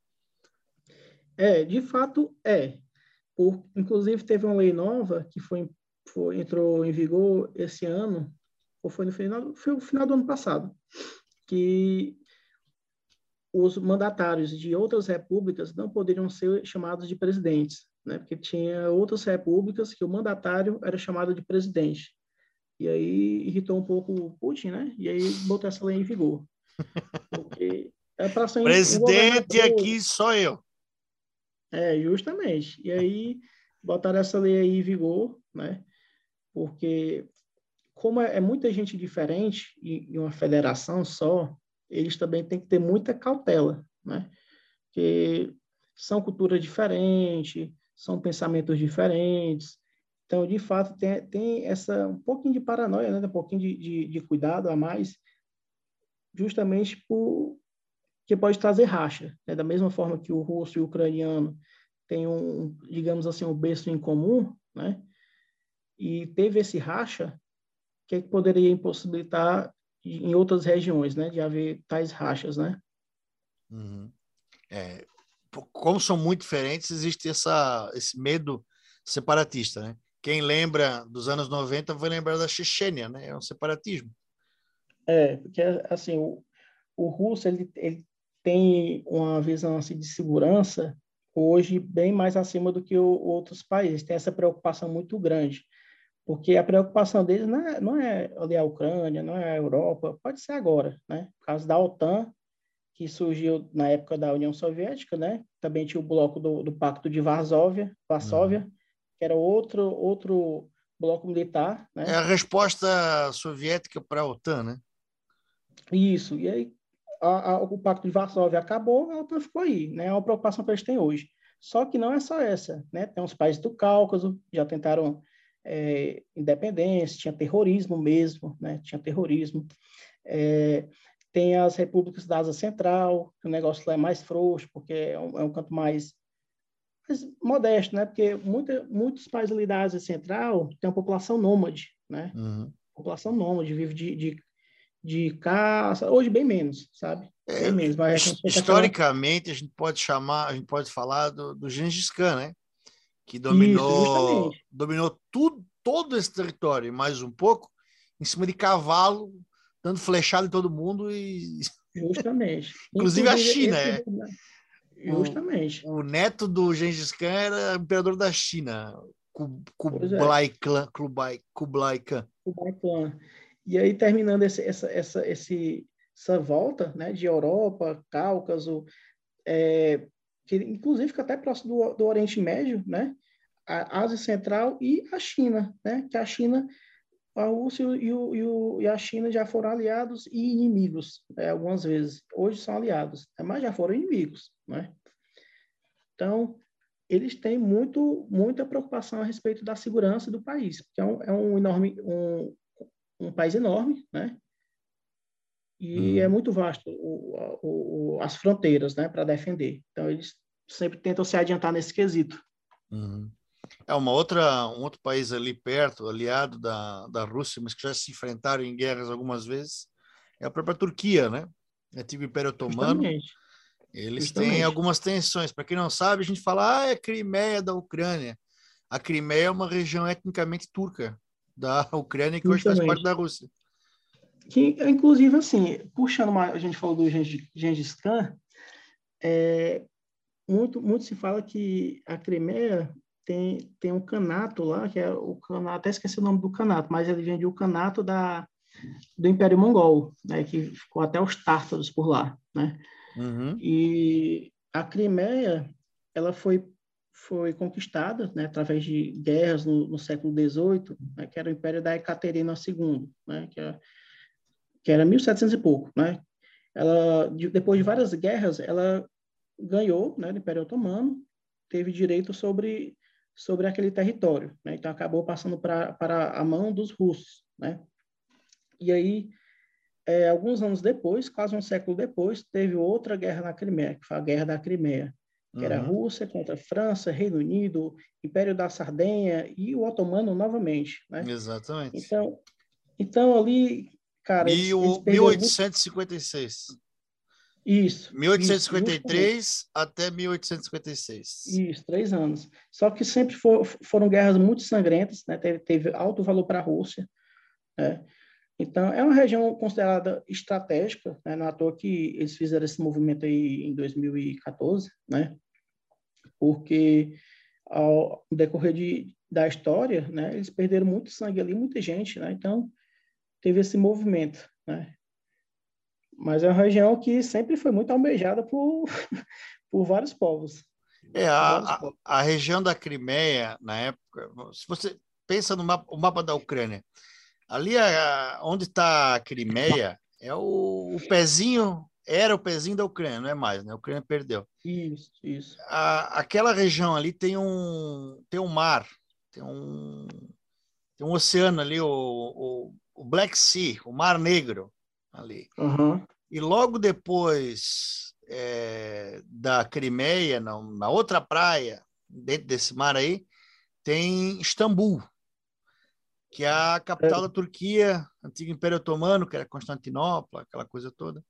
É, de fato, é. Por, inclusive, teve uma lei nova que foi, foi, entrou em vigor esse ano, ou foi no final, foi no final do ano passado, que os mandatários de outras repúblicas não poderiam ser chamados de presidentes, né? porque tinha outras repúblicas que o mandatário era chamado de presidente. E aí irritou um pouco o Putin, né? E aí botou essa lei em vigor. Porque é para ser Presidente um aqui sou eu. É, justamente. E aí botaram essa lei aí em vigor, né? Porque como é, é muita gente diferente em uma federação só, eles também têm que ter muita cautela, né? Porque são culturas diferentes, são pensamentos diferentes. Então, de fato, tem, tem essa um pouquinho de paranoia, né? um pouquinho de, de, de cuidado a mais, justamente por, que pode trazer racha. Né? Da mesma forma que o russo e o ucraniano têm um, digamos assim, um berço em comum, né? E teve esse racha, que, é que poderia impossibilitar em outras regiões, né, de haver tais rachas, né? Uhum. É, como são muito diferentes, existe essa, esse medo separatista, né? Quem lembra dos anos 90 vai lembrar da Chechênia, né? É um separatismo. É, porque assim, o, o russo ele, ele tem uma visão assim, de segurança hoje bem mais acima do que o, outros países. Tem essa preocupação muito grande, porque a preocupação deles não é, não é ali a Ucrânia, não é a Europa, pode ser agora, né? Por causa da OTAN, que surgiu na época da União Soviética, né? Também tinha o bloco do, do Pacto de Varsóvia, Varsóvia, uhum. Que era outro outro bloco militar, né? É a resposta soviética para a OTAN, né? Isso. E aí a, a, o Pacto de Varsóvia acabou, a OTAN ficou aí, né? É uma preocupação que eles têm hoje. Só que não é só essa, né? Tem os países do Cáucaso, já tentaram é, independência, tinha terrorismo mesmo, né? Tinha terrorismo. É, tem as repúblicas da Ásia Central, que o negócio lá é mais frouxo, porque é um, é um canto mais, mais, modesto, né? Porque muita, muitos países ali da Ásia Central têm uma população nômade, né? Uhum. População nômade, vive de, de, de caça, hoje bem menos, sabe? É, bem menos. historicamente, a gente pode chamar, a gente pode falar do, do Gengis Khan, né? Que dominou, Isso, dominou tudo, todo esse território, mais um pouco, em cima de cavalo, dando flechada em todo mundo e. Justamente. Inclusive, a China. É... Justamente. O, o, neto do Gengis Khan era imperador da China, Kublai, é. Khan, Kublai, Kublai Khan. Kublai Khan. E aí, terminando esse, essa, essa, esse, essa volta né, de Europa, Cáucaso, é, que inclusive fica até próximo do, do Oriente Médio, né? a Ásia Central e a China, né? que a China a Rússia e, o, e, o, e, a China já foram aliados e inimigos né, algumas vezes. Hoje são aliados, né, mas já foram inimigos. Né? Então, eles têm muito, muita preocupação a respeito da segurança do país, porque é um, é um enorme, um, um país enorme, né? E hum. é muito vasto o, o, as fronteiras, né, para defender. Então, eles sempre tentam se adiantar nesse quesito. Uhum. É uma outra, um outro país ali perto, aliado da, da Rússia, mas que já se enfrentaram em guerras algumas vezes, é a própria Turquia, né? Antigo Império Otomano. Justamente. Eles Justamente. têm algumas tensões. Para quem não sabe, a gente fala, ah, é Crimeia da Ucrânia. A Crimeia é uma região etnicamente turca da Ucrânia que Justamente. hoje faz parte da Rússia. Que, inclusive, assim, puxando uma, a gente falou do Gengis Khan, é, muito, muito se fala que a Crimeia tem, tem um canato lá, que é o canato, até esqueci o nome do canato, mas ele vem o canato da, do Império Mongol, né, que ficou até os tártaros por lá, né? Uhum. E a Crimeia, ela foi foi conquistada, né, através de guerras no, no século XVIII, né, que era o Império da Ecaterina II, né, que, era, que era 1700 e pouco, né? Ela, de, depois de várias guerras, ela ganhou, né, do Império Otomano, teve direito sobre sobre aquele território. Né? Então, acabou passando pra, para a mão dos russos. Né? E aí, é, alguns anos depois, quase um século depois, teve outra guerra na Crimeia, que foi a Guerra da Crimeia, que uhum. era a. Rússia contra a França, Reino Unido, Império da Sardenha e o Otomano novamente. Né? Exatamente. Então, então ali, cara... Mil, eles 1856. Isso. 1853 isso, até 1856. Isso, três anos. Só que sempre for, foram guerras muito sangrentas, né? teve, teve alto valor para a Rússia. Né? Então, é uma região considerada estratégica, né? não é à toa que eles fizeram esse movimento aí em 2014, né? porque ao decorrer de, da história, né? eles perderam muito sangue ali, muita gente, né? então teve esse movimento. Né? Mas é uma região que sempre foi muito almejada por, por vários povos. É, a, a, a, região da Crimeia, na época, se você pensa no mapa, o mapa da Ucrânia, ali a, onde está a Crimeia é o, o, pezinho, era o pezinho da Ucrânia, não é mais, né? A Ucrânia perdeu. Isso, isso. A, aquela região ali tem um, tem um mar, tem um, tem um oceano ali, o, o, o Black Sea, o Mar Negro ali. Uhum. E logo depois é, da Crimeia, na, na outra praia, dentro desse mar aí, tem Istambul, que é a capital é. da Turquia, antigo Império Otomano, que era Constantinopla, aquela coisa toda.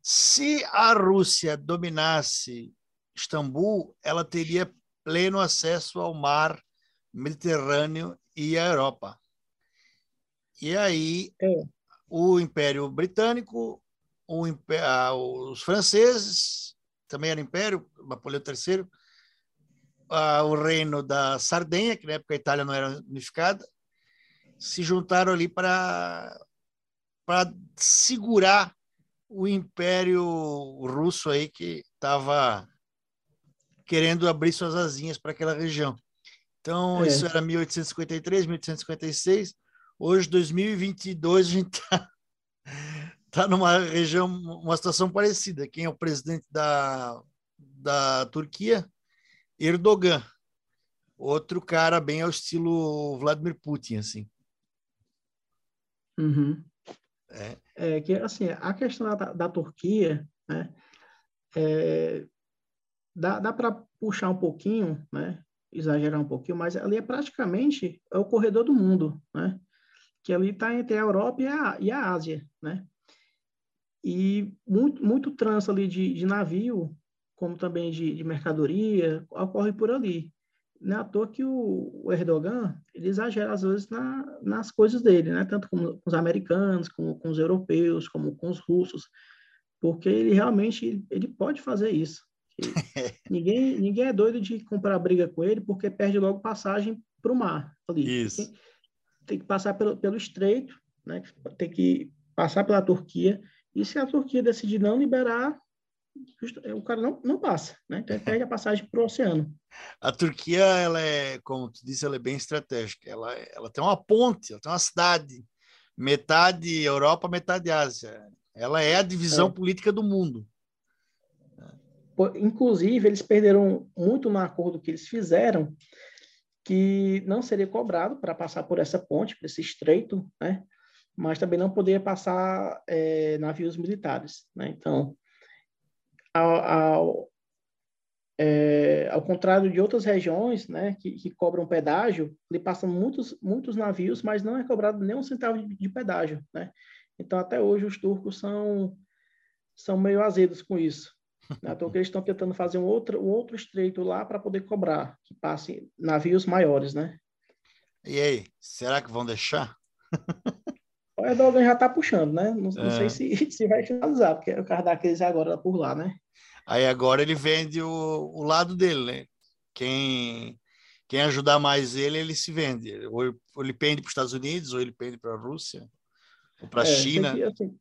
Se a Rússia dominasse Istambul, ela teria pleno acesso ao mar Mediterrâneo e à Europa. E aí é o Império Britânico, o, os franceses, também era Império, Napoleão III, o reino da Sardenha, que na época a Itália não era unificada, se juntaram ali para para segurar o Império Russo aí que estava querendo abrir suas asinhas para aquela região. Então, é. isso era 1853, 1856. Hoje, 2022, a gente está tá numa região, uma situação parecida. Quem é o presidente da, da Turquia? Erdogan. outro cara bem ao estilo Vladimir Putin, assim. Uhum. É. é. que assim a questão da, da Turquia, né? É, dá dá para puxar um pouquinho, né? Exagerar um pouquinho, mas ali é praticamente é o corredor do mundo, né? Que ali está entre a Europa e a, e a Ásia, né? E muito, muito trânsito ali de, de navio, como também de, de mercadoria, ocorre por ali. Não é à toa que o, o Erdogan, ele exagera às vezes na, nas coisas dele, né? Tanto com, com os americanos, como com os europeus, como com os russos, porque ele realmente ele pode fazer isso. ninguém, ninguém é doido de comprar briga com ele, porque perde logo passagem para o mar ali. Isso. Tem, tem, que passar pelo, pelo estreito, né? Tem que passar pela Turquia e se a Turquia decidir não liberar, o cara não, não passa, né? Então, perde a passagem para o oceano. A Turquia, ela é, como tu disse, ela é bem estratégica. Ela, ela tem uma ponte, ela tem uma cidade, metade Europa, metade Ásia. Ela é a divisão é. política do mundo. Inclusive, eles perderam muito no acordo que eles fizeram, que não seria cobrado para passar por essa ponte, por esse estreito, né? mas também não poderia passar é, navios militares. Né? Então, ao, ao, é, ao, contrário de outras regiões né, que, que, cobram pedágio, ali passam muitos, muitos navios, mas não é cobrado nem um centavo de, de pedágio. Né? Então, até hoje, os turcos são, são meio azedos com isso. Né? Então, eles estão tentando fazer um outro, um outro estreito lá para poder cobrar, que passe navios maiores, né? E aí, será que vão deixar? O Erdogan já está puxando, né? Não, é. não, sei se, se vai finalizar, porque o carro da crise agora por lá, né? Aí agora ele vende o, o lado dele, né? Quem, quem ajudar mais ele, ele se vende. Ou, ou ele pende para os Estados Unidos, ou ele pende para a Rússia, ou para a é, China. Que, assim,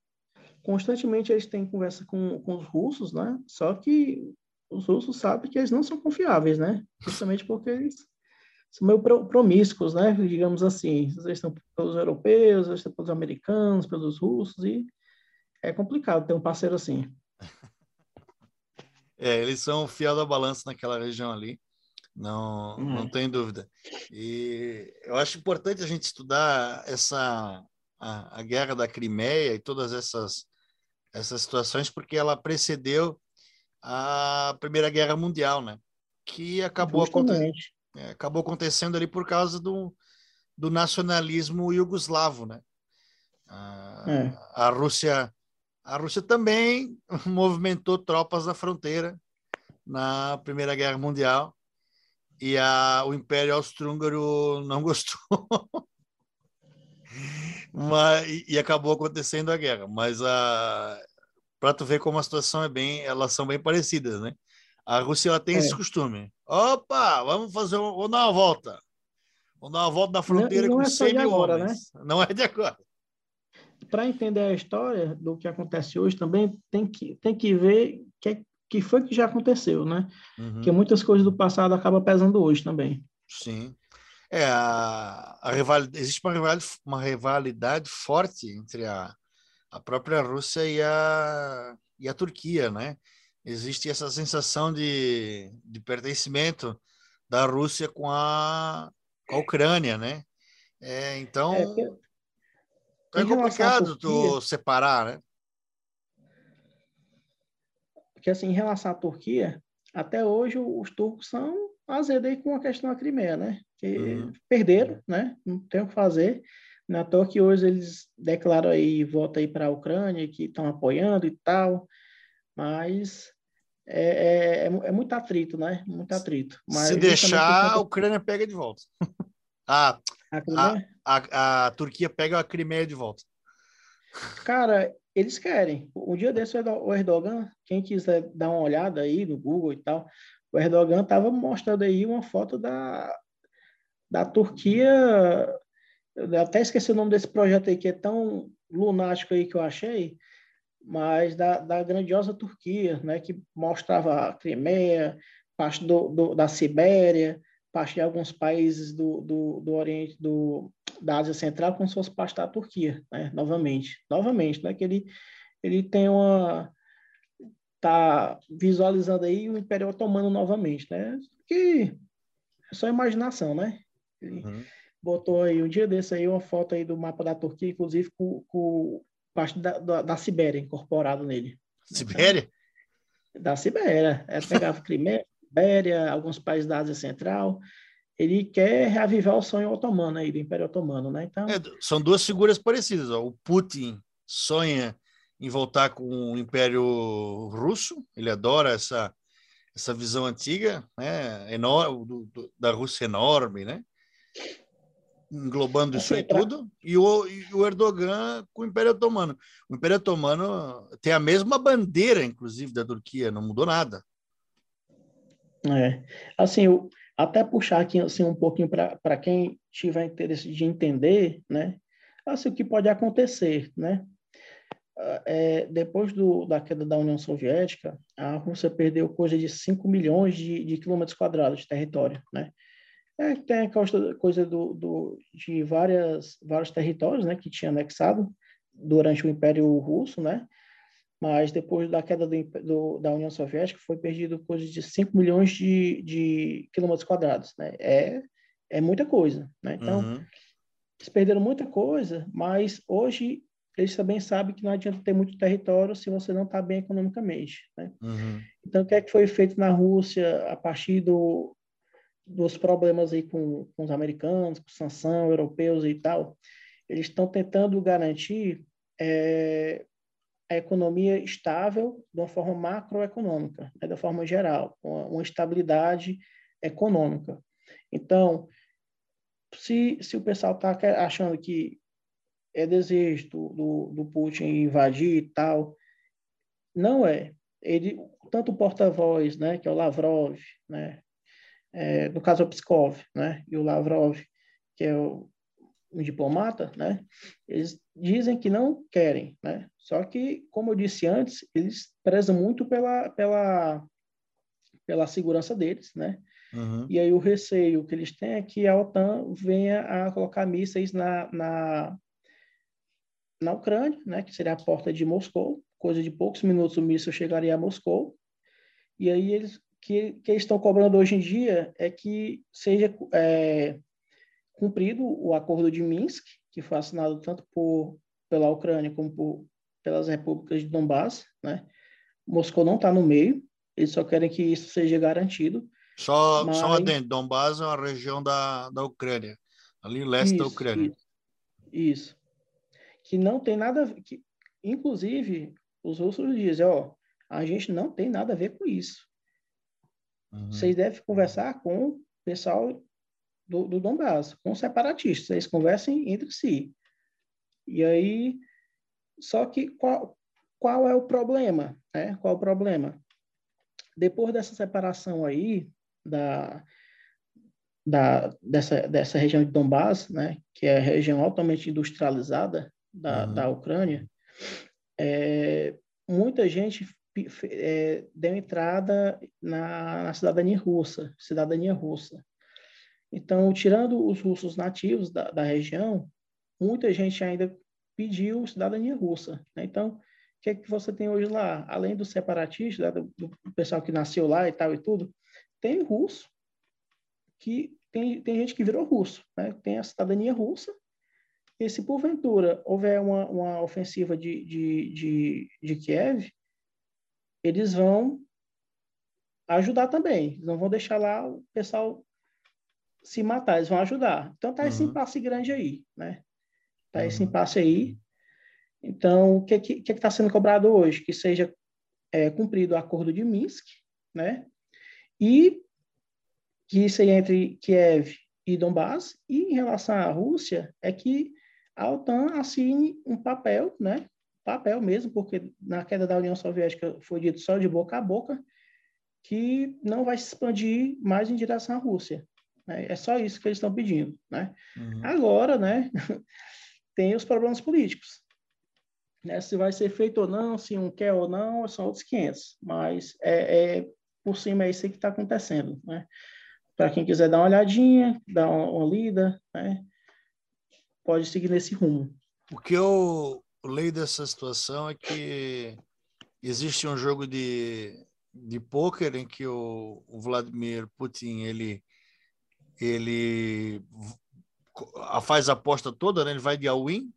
constantemente eles têm conversa com, com os russos, né? Só que os russos sabem que eles não são confiáveis, né? Justamente porque eles são meio promíscuos, né? Digamos assim. Eles estão pelos europeus, eles estão pelos americanos, pelos russos, e é complicado ter um parceiro assim. É, eles são fiel da balança naquela região ali, não, não é. tem dúvida. E eu acho importante a gente estudar essa a, a guerra da Crimeia e todas essas essas situações porque ela precedeu a Primeira Guerra Mundial, né? Que acabou acontecendo é, acabou acontecendo ali por causa do, do nacionalismo iugoslavo, né? A, é. a Rússia a Rússia também movimentou tropas na fronteira na Primeira Guerra Mundial e a, o Império Austro-Húngaro não gostou. Mas, e, acabou acontecendo a guerra. Mas para tu ver como a situação é bem, elas são bem parecidas, né? A Rússia ela tem é. esse costume. Opa, vamos fazer, vamos dar uma volta. Vamos dar uma volta na fronteira não, não com é 100 mil agora, homens. Né? Não é de agora. Para entender a história do que acontece hoje também, tem que, tem que ver que, que foi que já aconteceu, né? Uhum. Porque muitas coisas do passado acabam pesando hoje também. Sim. É, a, a rivalidade, existe uma rivalidade, uma rivalidade forte entre a, a própria Rússia e a, e a Turquia, né? existe essa sensação de, de pertencimento da Rússia com a, com a Ucrânia, né? É, então, é, então é complicado tu separar, né? Porque, assim, em relação à Turquia, até hoje os turcos são azedos com a questão da Crimeia, né? Que uhum. perderam, né? Não tem o que fazer. Na toa que hoje eles declaram aí volta aí para a Ucrânia, que estão apoiando e tal, mas é, é, é, é, muito atrito, né? Muito atrito. Mas Se deixar, a Ucrânia pega de volta. a, a, a, a, Turquia pega a Crimeia de volta. Cara, eles querem. Um dia desse, o Erdogan, quem quiser dar uma olhada aí no Google e tal, o Erdogan estava mostrando aí uma foto da, da Turquia. Eu até esqueci o nome desse projeto aí, que é tão lunático aí que eu achei mas da, da grandiosa Turquia, né, que mostrava a Crimeia, parte do, do, da Sibéria, parte de alguns países do, do, do Oriente, do, da Ásia Central, como se fosse parte da Turquia, né, novamente. Novamente, né, que ele, ele tem uma... está visualizando aí o Império Otomano novamente, né, que é só imaginação, né? Ele uhum. botou aí um dia desse aí uma foto aí do mapa da Turquia, inclusive com, com parte da, da, da Sibéria incorporado nele. Sibéria? Da Sibéria. É, pegava Crimeia, Sibéria, alguns países da Ásia Central. Ele quer reavivar o sonho otomano aí, do Império Otomano, né? Então... É, são duas figuras parecidas. Ó. O Putin sonha em voltar com o Império Russo, ele adora essa, essa visão antiga, né? Enorme, do, do, da Rússia enorme, né? englobando isso aí tudo, e o, e o Erdogan com o Império Otomano. O Império Otomano tem a mesma bandeira, inclusive, da Turquia, não mudou nada. É, assim, eu, até puxar aqui assim, um pouquinho para quem tiver interesse de entender, né, assim, o que pode acontecer, né, é, depois do, da queda da União Soviética, a Rússia perdeu coisa de 5 milhões de, de quilômetros quadrados de território, né, é, tem a coisa do, do, de várias, vários territórios né, que tinha anexado durante o Império Russo, né? mas depois da queda do, do, da União Soviética foi perdido coisa de 5 milhões de, de quilômetros quadrados. Né? É, é muita coisa. Né? Então, uhum. eles perderam muita coisa, mas hoje eles também sabem que não adianta ter muito território se você não está bem economicamente. Né? Uhum. Então, o que é que foi feito na Rússia a partir do, dos problemas aí com, com os americanos, com sanção, europeus e tal, eles estão tentando garantir é, a economia estável de uma forma macroeconômica, né, da forma geral, uma, uma, estabilidade econômica. Então, se, se o pessoal está achando que é desejo do, do, Putin invadir e tal, não é. Ele, tanto o porta-voz, né, que é o Lavrov, né, é, no caso o Pskov, né, e o Lavrov, que é o, um diplomata, né, eles dizem que não querem, né, só que, como eu disse antes, eles prezam muito pela, pela, pela segurança deles, né, uhum. e aí o receio que eles têm é que a OTAN venha a colocar mísseis na, na, na Ucrânia, né, que seria a porta de Moscou, coisa de poucos minutos o míssil chegaria a Moscou, e aí eles que, que eles estão cobrando hoje em dia é que seja é, cumprido o acordo de Minsk, que foi assinado tanto por, pela Ucrânia como por, pelas repúblicas de Donbass, né? Moscou não está no meio, eles só querem que isso seja garantido. Só, mas... só adentro, Donbass é uma região da, da Ucrânia, ali leste isso, da Ucrânia. Isso, isso, Que não tem nada, que, inclusive, os russos dizem, ó, a gente não tem nada a ver com isso. Uhum. Vocês devem conversar com o pessoal do, do Donbass, com os separatistas. Eles conversem entre si. E aí, só que qual, qual é o problema? Né? Qual é o problema? Depois dessa separação aí, da, da, dessa, dessa região de Donbass, né, que é a região altamente industrializada da, uhum. da Ucrânia, é, muita gente é, deu entrada na, na, cidadania russa, cidadania russa. Então, tirando os russos nativos da, da região, muita gente ainda pediu cidadania russa. Né? Então, o que é que você tem hoje lá? Além dos separatistas, do, do, pessoal que nasceu lá e tal e tudo, tem russo, que tem, tem gente que virou russo, né? tem a cidadania russa, e se porventura houver uma, uma ofensiva de, de, de, de Kiev, eles vão ajudar também. Eles não vão deixar lá o pessoal se matar, eles vão ajudar. Então tá esse uhum. impasse grande aí, né? Tá uhum. esse impasse aí. Então, o que que está sendo cobrado hoje? Que seja é, cumprido o acordo de Minsk, né? E que isso aí entre Kiev e Donbass. E em relação à Rússia, é que a OTAN assine um papel, né? papel mesmo, porque na queda da União Soviética foi dito só de boca a boca que não vai se expandir mais em direção à Rússia. Né? É só isso que eles estão pedindo. Né? Uhum. Agora, né, tem os problemas políticos. Né? Se vai ser feito ou não, se um quer ou não, são outros 500. Mas é, é por cima é isso que está acontecendo. Né? Para quem quiser dar uma olhadinha, dar uma, uma lida, né? Pode seguir nesse rumo. O que eu, o lei dessa situação é que existe um jogo de, de pôquer em que o, o Vladimir Putin ele ele faz a aposta toda, né? ele vai de all-in,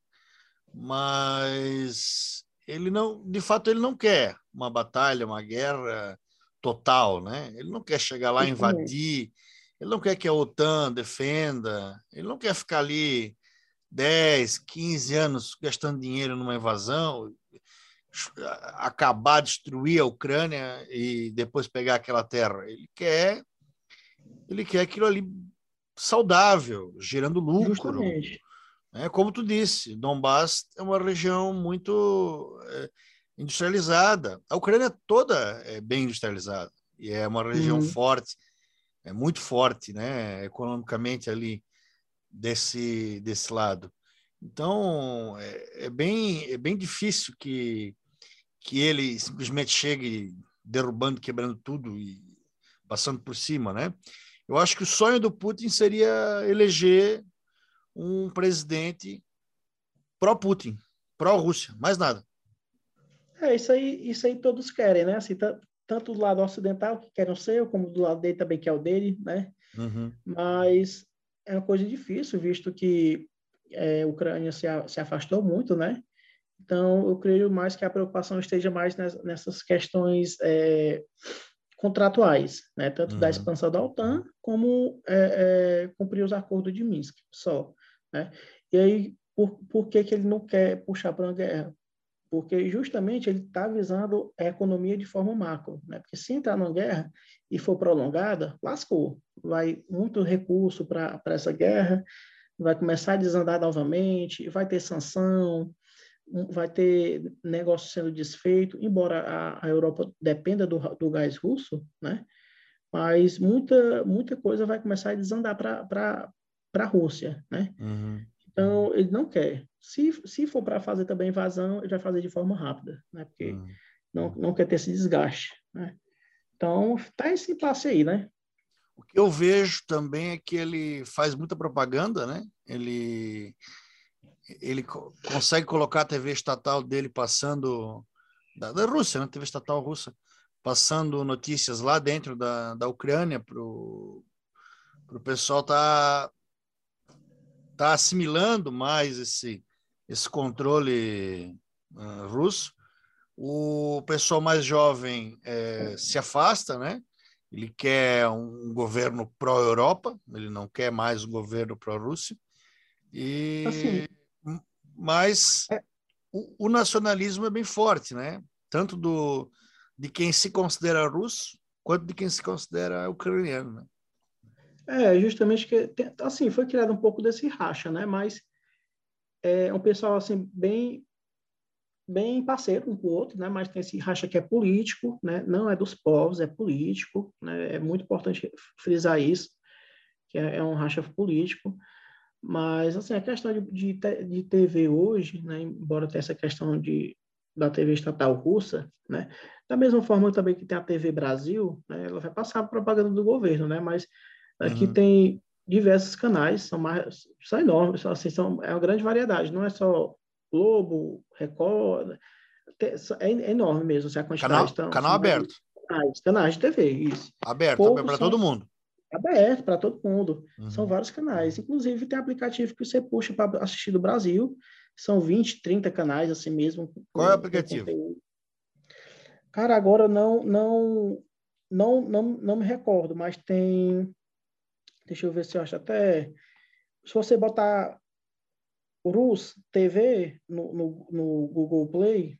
mas ele não, de fato, ele não quer uma batalha, uma guerra total, né? Ele não quer chegar lá e invadir, ele não quer que a OTAN defenda, ele não quer ficar ali 10, 15 anos gastando dinheiro numa invasão, acabar, destruir a Ucrânia e depois pegar aquela terra. Ele quer, ele quer aquilo ali saudável, gerando lucro. Justamente. É, como tu disse, Donbass é uma região muito é, industrializada. A Ucrânia toda é bem industrializada e é uma região uhum. forte, é muito forte, né, economicamente ali desse desse lado. Então é, é bem é bem difícil que que ele simplesmente chegue derrubando, quebrando tudo e passando por cima, né? Eu acho que o sonho do Putin seria eleger um presidente pró-Putin, pró-Rússia, mais nada. É, isso aí, isso aí todos querem, né? Assim, tanto do lado ocidental, que querem o seu, como do lado dele também, que é o dele, né? Uhum. Mas é uma coisa difícil, visto que é, a Ucrânia se, a, se afastou muito, né? Então, eu creio mais que a preocupação esteja mais nessas questões é, contratuais, né? tanto uhum. da expansão da OTAN, como é, é, cumprir os acordos de Minsk, só. Né? E aí, por, por que, que ele não quer puxar para uma guerra? Porque justamente ele está visando a economia de forma macro. Né? Porque se entrar numa guerra e for prolongada, lascou. Vai muito recurso para essa guerra, vai começar a desandar novamente, vai ter sanção, vai ter negócio sendo desfeito, embora a, a Europa dependa do, do gás russo, né? mas muita, muita coisa vai começar a desandar para a Rússia, né? Uhum. Então, ele não quer. Se, se for para fazer também invasão, ele vai fazer de forma rápida, né? Porque uhum. não, não quer ter esse desgaste, né? Então, tá esse impasse aí, né? O que eu vejo também é que ele faz muita propaganda, né? Ele ele consegue colocar a TV estatal dele passando da, da Rússia, né? TV estatal russa, passando notícias lá dentro da, da Ucrânia para o pessoal tá está assimilando mais esse, esse controle uh, russo. O pessoal mais jovem é, se afasta, né? Ele quer um governo pró-Europa, ele não quer mais um governo pró-Rússia. E assim, mas é. o, o, nacionalismo é bem forte, né? Tanto do de quem se considera russo quanto de quem se considera ucraniano. Né? É, justamente que, assim, foi criado um pouco desse racha, né? Mas é um pessoal, assim, bem bem parceiro um com o outro, né? Mas tem esse racha que é político, né? Não é dos povos, é político, né? É muito importante frisar isso, que é, é um racha político. Mas, assim, a questão de, de, de TV hoje, né? Embora tenha essa questão de, da TV estatal russa, né? Da mesma forma também que tem a TV Brasil, né? Ela vai passar a propaganda do governo, né? Mas Aqui uhum. tem diversos canais, são, mais, são enormes, assim, são, é uma grande variedade, não é só Globo, Record, é, é enorme mesmo assim, a quantidade. Canal, então, canal aberto. Canais, canais de TV, isso. Aberto, para todo mundo. Aberto para todo mundo. Uhum. São vários canais. Inclusive, tem aplicativo que você puxa para assistir do Brasil. São 20, 30 canais assim mesmo. Qual é o aplicativo? Cara, agora não, não, não, não, não me recordo, mas tem Deixa eu ver se eu acho até. Se você botar Rus TV no, no, no, Google Play,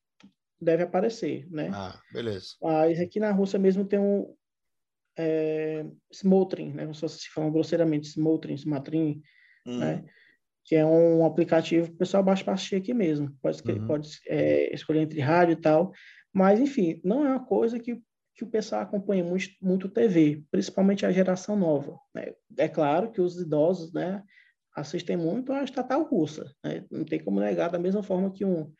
deve aparecer, né? Ah, beleza. Mas aqui na Rússia mesmo tem um é, Smotrin, né? Não sei se falam grosseiramente Smotrin, Smatrin, hum. né? Que é um aplicativo que o pessoal baixa para assistir aqui mesmo. Pode, uhum. pode é, escolher entre rádio e tal. Mas, enfim, não é uma coisa que que o pessoal acompanha muito, muito TV, principalmente a geração nova. Né? É claro que os idosos né, assistem muito a estatal russa. Né? Não tem como negar, da mesma forma que um,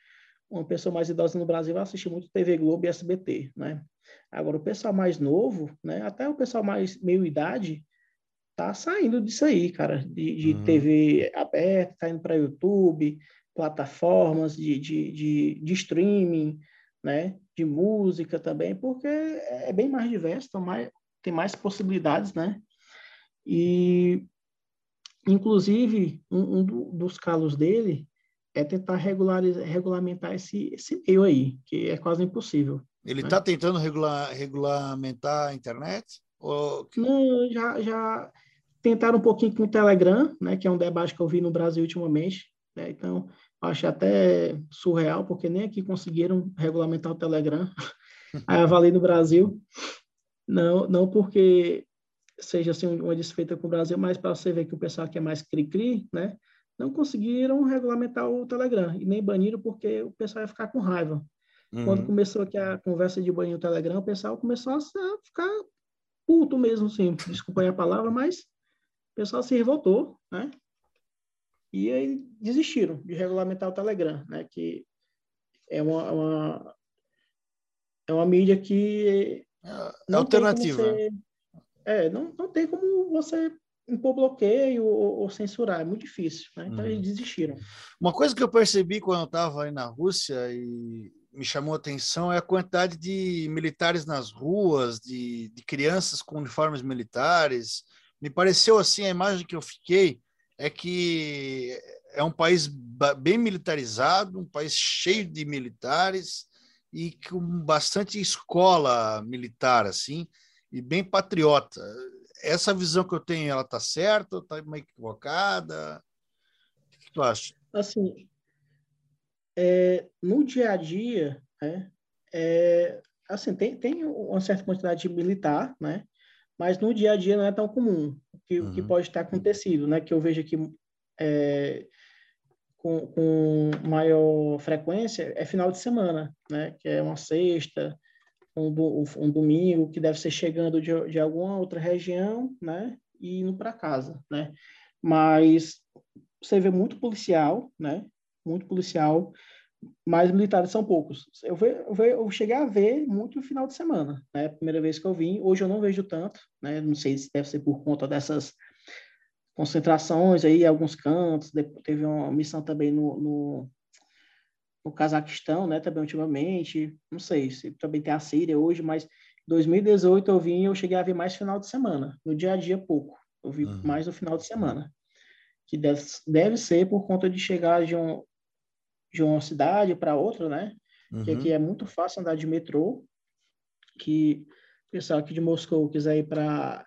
uma pessoa mais idosa no Brasil assiste muito TV Globo e SBT. Né? Agora, o pessoal mais novo, né, até o pessoal mais meio-idade, tá saindo disso aí, cara, de, de uhum. TV aberta, tá indo para YouTube, plataformas de, de, de, de streaming, né? de música também, porque é bem mais diverso, então mais, tem mais possibilidades, né? E, inclusive, um, um dos calos dele é tentar regulamentar esse, esse meio aí, que é quase impossível. Ele está né? tentando regular, regulamentar a internet? Ou... Não, já, já tentaram um pouquinho com o Telegram, né, que é um debate que eu vi no Brasil ultimamente. Né? Então, acho até surreal, porque nem aqui conseguiram regulamentar o Telegram. Aí avalei no Brasil. Não, não porque seja assim uma desfeita com o Brasil, mas para você ver que o pessoal que é mais cri-cri, né? Não conseguiram regulamentar o Telegram e nem baniram porque o pessoal ia ficar com raiva. Uhum. Quando começou aqui a conversa de banir o Telegram, o pessoal começou a ficar puto mesmo, assim, desculpa a palavra, mas o pessoal se revoltou, né? E aí desistiram de regulamentar o Telegram, né? Que é uma, uma é uma mídia que é, é alternativa. Você, é, não, não tem como você impor bloqueio ou, ou censurar, é muito difícil, né? Então eles uhum. desistiram. Uma coisa que eu percebi quando eu estava aí na Rússia e me chamou a atenção é a quantidade de militares nas ruas, de, de crianças com uniformes militares. Me pareceu assim, a imagem que eu fiquei é que é um país bem militarizado, um país cheio de militares e com bastante escola militar, assim, e bem patriota. Essa visão que eu tenho, ela está certa está meio equivocada? O que tu acha? Assim, é, no dia a dia, né, é, assim, tem, tem uma certa quantidade de militar, né? mas no dia a dia não é tão comum que, uhum. que pode estar acontecido, né? Que eu vejo aqui é, com, com, maior frequência é final de semana, né? Que é uma sexta, um, um domingo, que deve ser chegando de, de alguma outra região, né? E indo para casa, né? Mas você vê muito policial, né? Muito policial mas militares são poucos. Eu, ve, eu, ve, eu, cheguei a ver muito no final de semana, né? Primeira vez que eu vim. Hoje eu não vejo tanto, né? Não sei se deve ser por conta dessas concentrações aí, alguns cantos. Teve uma missão também no, no, no Cazaquistão, né? Também ultimamente. Não sei se também tem a Síria hoje, mas 2018 eu vim e eu cheguei a ver mais final de semana. No dia a dia, pouco. Eu vi uhum. mais no final de semana. Que deve, deve ser por conta de chegar de um, de uma cidade para outra, né? Uhum. Que aqui é muito fácil andar de metrô, que o pessoal aqui de Moscou quiser ir para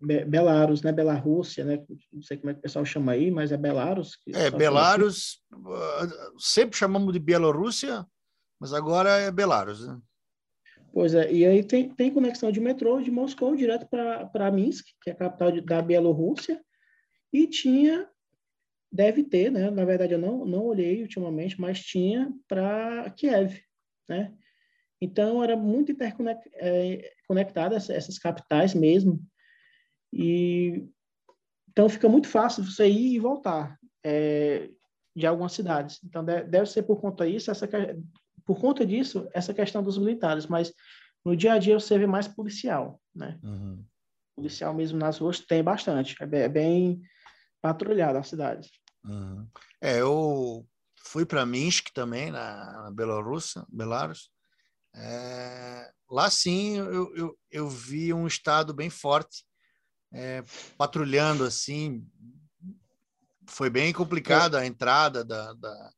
Belarus, né? Belarússia, né? Não sei como é que o pessoal chama aí, mas é Belarus. É, Belarus, ah, sempre chamamos de Bielorrússia, mas agora é Belarus, né? Pois é, e aí tem, tem conexão de metrô de Moscou direto para Minsk, que é a capital de, da Bielorrússia, e tinha Deve ter, né? Na verdade, eu não, não olhei ultimamente, mas tinha para Kiev, né? Então, era muito interconectada é, essas capitais mesmo. E então fica muito fácil você ir e voltar é, de algumas cidades. Então deve ser por conta disso, essa por conta disso essa questão dos militares, mas no dia a dia você vê mais policial, né? Uhum. Policial mesmo nas ruas tem bastante, é bem patrulhada a cidade. Uhum. É, eu fui para Minsk também, na, na Bielorrússia, Belarus. É, lá sim eu, eu, eu, vi um estado bem forte, é, patrulhando assim. Foi bem complicado a entrada da, da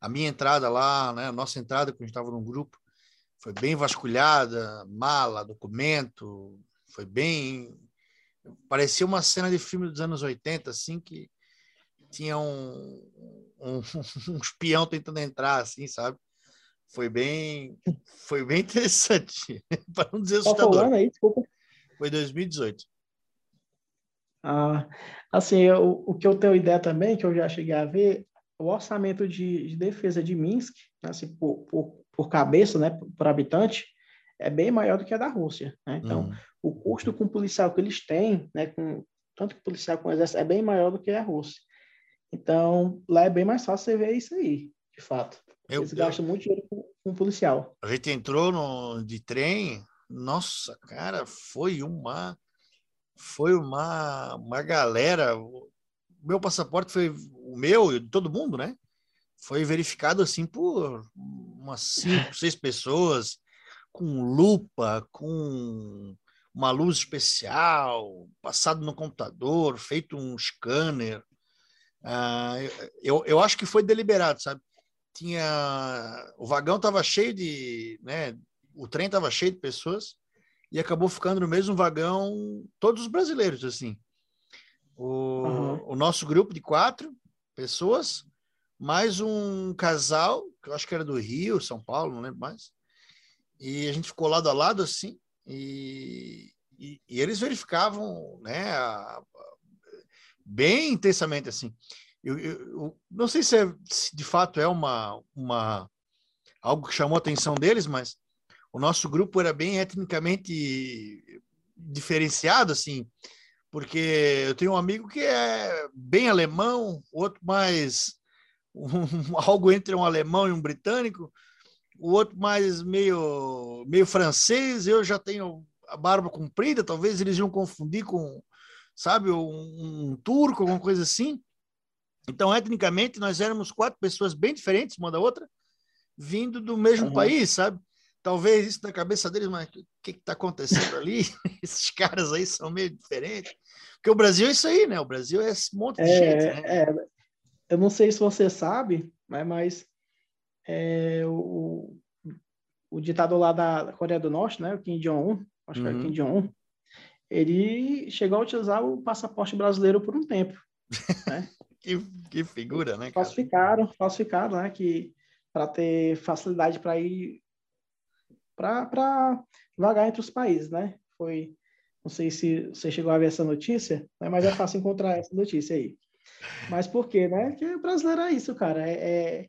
a minha entrada lá, né? A nossa entrada, quando a gente estava num grupo, foi bem vasculhada, mala, documento, foi bem. Parecia uma cena de filme dos anos 80, assim, que tinha um, um, um espião tentando entrar, assim, sabe? Foi bem, foi bem interessante, para não dizer assustador. Tá aí, desculpa. Foi 2018. Ah, assim, o, o que eu tenho ideia também, que eu já cheguei a ver, o orçamento de, de defesa de Minsk, assim, por, por, por, cabeça, né, por habitante, é bem maior do que a da Rússia. Né? Então, hum. o custo com o policial que eles têm, né, com, tanto que policial com exército, é bem maior do que a Rússia. Então, lá é bem mais fácil você ver isso aí, de fato. Eu, Eles gastam eu... muito dinheiro com, com policial. A gente entrou no, de trem, nossa, cara, foi uma foi uma, uma galera. Meu passaporte foi o meu e de todo mundo, né? Foi verificado assim por umas cinco, seis pessoas, com lupa, com uma luz especial, passado no computador, feito um scanner. Uh, eu, eu acho que foi deliberado, sabe? Tinha o vagão estava cheio de, né? O trem estava cheio de pessoas e acabou ficando no mesmo vagão todos os brasileiros assim. O, uhum. o nosso grupo de quatro pessoas, mais um casal que eu acho que era do Rio, São Paulo, não lembro mais. E a gente ficou lado a lado assim e, e, e eles verificavam, né, a, a, bem intensamente assim. Eu, eu, eu, não sei se, é, se, de fato é uma, uma algo que chamou a atenção deles, mas o nosso grupo era bem etnicamente diferenciado, assim, porque eu tenho um amigo que é bem alemão, outro mais um, algo entre um alemão e um britânico, o outro mais meio, meio francês, eu já tenho a barba comprida, talvez eles iam confundir com, sabe, um, um turco, alguma coisa assim. Então, etnicamente, nós éramos quatro pessoas bem diferentes uma da outra, vindo do mesmo uhum. país, sabe? Talvez isso na cabeça deles, mas o que está acontecendo ali? Esses caras aí são meio diferentes. Porque o Brasil é isso aí, né? O Brasil é esse monte de é, gente. Né? É, eu não sei se você sabe, né, mas é, o, o ditador lá da Coreia do Norte, né, o Kim Jong-un, acho uhum. que é o Kim. Jong-un, ele chegou a utilizar o passaporte brasileiro por um tempo. Né? que, que figura, né? Cara? Falsificaram, falsificaram, né? Que para ter facilidade para ir para vagar entre os países, né? Foi, não sei se você chegou a ver essa notícia, né? mas é fácil encontrar essa notícia aí. Mas por quê, né? Porque brasileiro é isso, cara. É, é,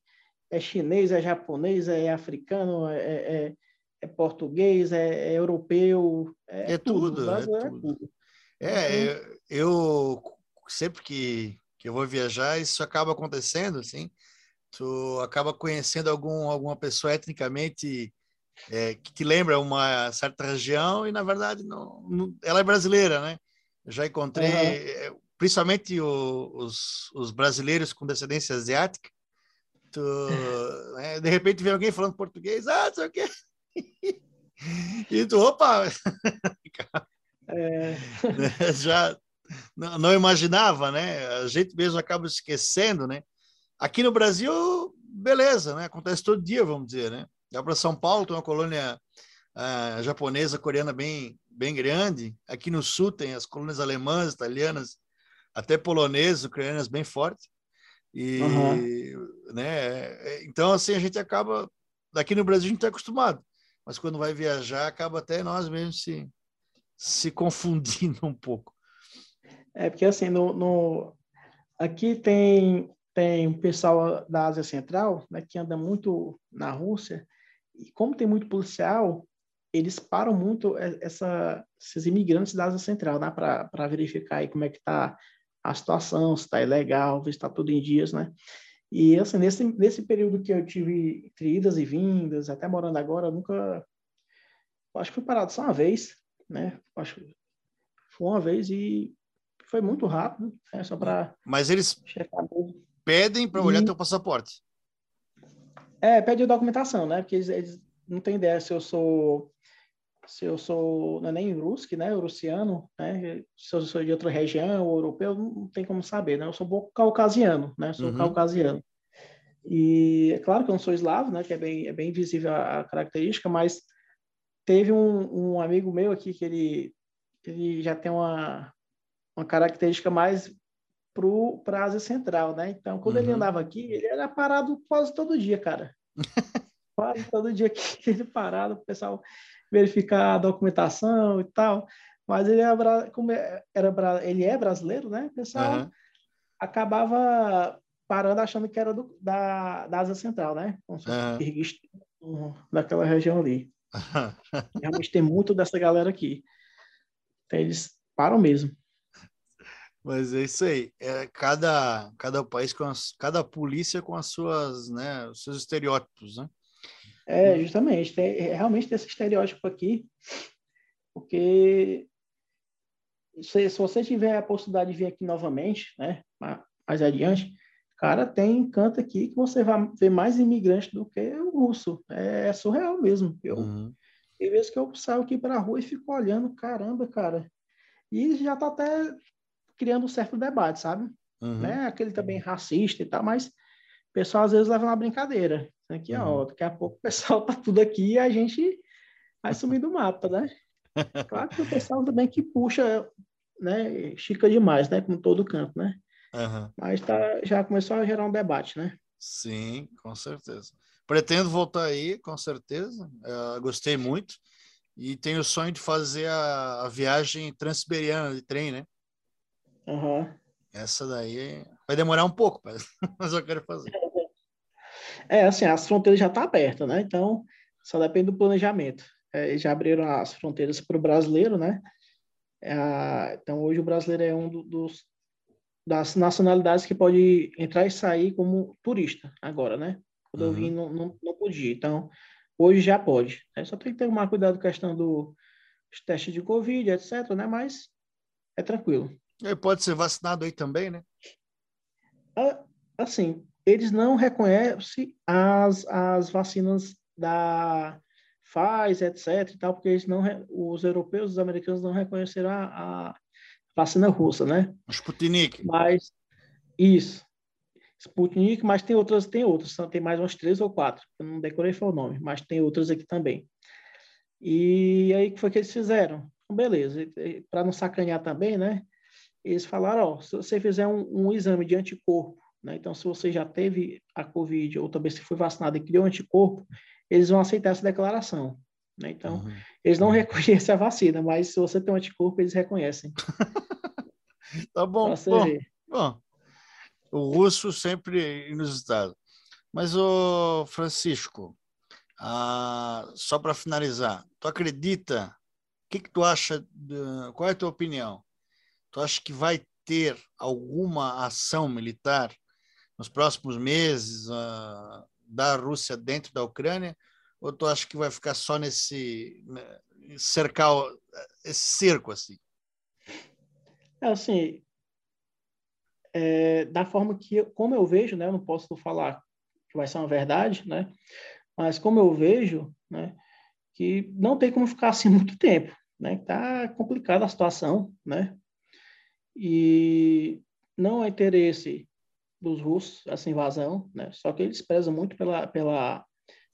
é chinês, é japonês, é africano, é, é, é português, é, é, europeu, é, é tudo. tudo é, é tudo. É, eu sempre que, que eu vou viajar, isso acaba acontecendo, assim. Tu acaba conhecendo algum, alguma pessoa etnicamente é, que te lembra uma certa região e, na verdade, não, não ela é brasileira, né? Eu já encontrei, uhum. principalmente o, os, os brasileiros com descendência asiática, tu, né, de repente vem alguém falando português, ah, não sei o quê. E tu, opa! É. Já não, não, imaginava, né? A gente mesmo acaba esquecendo, né? Aqui no Brasil, beleza, né? Acontece todo dia, vamos dizer, né? Dá para São Paulo, tem uma colônia uh, japonesa, coreana bem, bem grande. Aqui no sul tem as colônias alemãs, italianas, até polonesas, ucranianas bem fortes. E, uhum. né? Então, assim, a gente acaba... Daqui no Brasil a gente está acostumado, mas quando vai viajar, acaba até nós mesmos se, se confundindo um pouco. É, porque assim, no, no... aqui tem tem um pessoal da Ásia Central, né, que anda muito na Rússia, e como tem muito policial, eles param muito essa, esses imigrantes da Ásia Central, né, para verificar aí como é que está a situação, se está ilegal, se está tudo em dias, né? E assim, nesse, nesse período que eu tive entre idas e vindas, até morando agora, eu nunca. Acho que fui parado só uma vez, né? Acho que foi uma vez e foi muito rápido, né? só para. Mas eles. Pedem para olhar e... teu passaporte. É, pede documentação, né? Porque eles, eles, não têm ideia se eu sou se eu sou não é nem ruski, né, russiano, né? Se eu sou de outra região ou europeu, não tem como saber, né? Eu sou pouco caucasiano, né? Sou uhum. caucasiano. E é claro que eu não sou eslavo, né? Que é bem é bem visível a, a característica, mas teve um, um amigo meu aqui que ele ele já tem uma uma característica mais para a Ásia Central, né? Então, quando uhum. ele andava aqui, ele era parado quase todo dia, cara. quase todo dia que ele parado, o pessoal verificar a documentação e tal. Mas ele era, como é, era, ele é brasileiro, né? O pessoal uhum. acabava parando achando que era do, da, da Ásia Central, né? Como se fosse uhum. daquela região ali. Realmente tem muito dessa galera aqui. Então, eles param mesmo. Mas é isso aí. É cada, cada país com as, cada polícia com as suas, né, os seus estereótipos, né? É, justamente. Tem, é, realmente tem esse estereótipo aqui, porque se, se você tiver a possibilidade de vir aqui novamente, né, mais adiante, cara, tem canto aqui que você vai ver mais imigrantes do que o russo. É, é surreal mesmo. Eu, uhum. Tem vezes que eu saio aqui para a rua e fico olhando, caramba, cara. E já está até criando um certo debate, sabe? Uhum. Né? Aquele também racista e tal, mas o pessoal às vezes leva na brincadeira. Aqui, uhum. ó, daqui a pouco o pessoal tá tudo aqui e a gente vai sumir do mapa, né? Claro que o pessoal também que puxa, né? Chica demais, né? Como todo canto, né? Uhum. Mas tá, já começou a gerar um debate, né? Sim, com certeza. Pretendo voltar aí, com certeza. Uh, gostei muito. E tenho o sonho de fazer a, a viagem transiberiana de trem, né? Uhum. Essa daí vai demorar um pouco, mas eu quero fazer. É, assim, as fronteiras já estão tá abertas, né? Então, só depende do planejamento. É, já abriram as fronteiras para o brasileiro, né? É, então, hoje o brasileiro é um do, dos das nacionalidades que pode entrar e sair como turista agora, né? Quando uhum. eu vim, não, não, não, podia. Então, hoje já pode. Né? Só tem que ter mais cuidado com a questão dos testes de Covid, etc., né? Mas é tranquilo. E pode ser vacinado aí também, né? Assim, eles não reconhecem as, as vacinas da Pfizer, etc. E tal, porque eles não, os europeus, os americanos não reconheceram a, a vacina russa, né? Sputnik. Mas isso. Sputnik, mas tem outras, tem outras, tem mais umas três ou quatro. Eu não decorei foi o nome, mas tem outras aqui também. E aí que foi que eles fizeram? Beleza, para não sacanear também, né? Eles falaram, ó, se você fizer um, um exame de anticorpo né? Então, se você já teve a Covid ou também se foi vacinado e criou anticorpo, eles vão aceitar essa declaração. Né? Então, uhum. eles não reconhecem a vacina, mas se você tem um anticorpo, eles reconhecem. tá bom. Bom, bom, o russo sempre inusitado. Mas, o Francisco, ah, só para finalizar, tu acredita? O que, que tu acha? De, qual é a tua opinião? Tu acha que vai ter alguma ação militar nos próximos meses uh, da Rússia dentro da Ucrânia? Ou tu acha que vai ficar só nesse né, cercar esse cerco assim? É assim, é, da forma que, como eu vejo, né, eu não posso falar que vai ser uma verdade, né, mas como eu vejo, né, que não tem como ficar assim muito tempo, né, tá complicada a situação, né, e não há interesse dos russos essa invasão, né? Só que eles prezam muito pela, pela,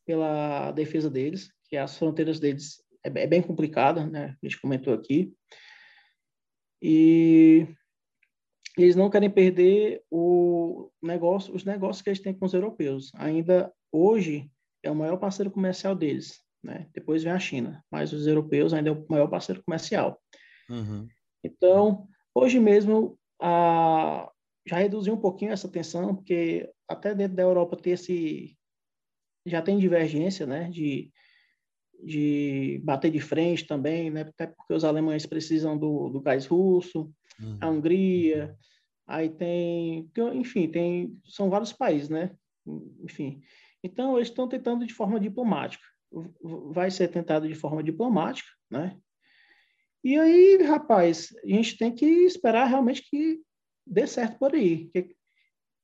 pela defesa deles, que as fronteiras deles é, é bem complicada, né? A gente comentou aqui. E eles não querem perder o negócio, os negócios que eles têm com os europeus. Ainda hoje é o maior parceiro comercial deles, né? Depois vem a China, mas os europeus ainda é o maior parceiro comercial. Uhum. Então, hoje mesmo a, já reduziu um pouquinho essa tensão, porque até dentro da Europa tem esse já tem divergência, né, de, de bater de frente também, né, até porque os alemães precisam do, do gás russo, uhum. a Hungria, aí tem, enfim, tem, são vários países, né, enfim. Então, eles estão tentando de forma diplomática. Vai ser tentado de forma diplomática, né? E aí, rapaz, a gente tem que esperar realmente que dê certo por aí.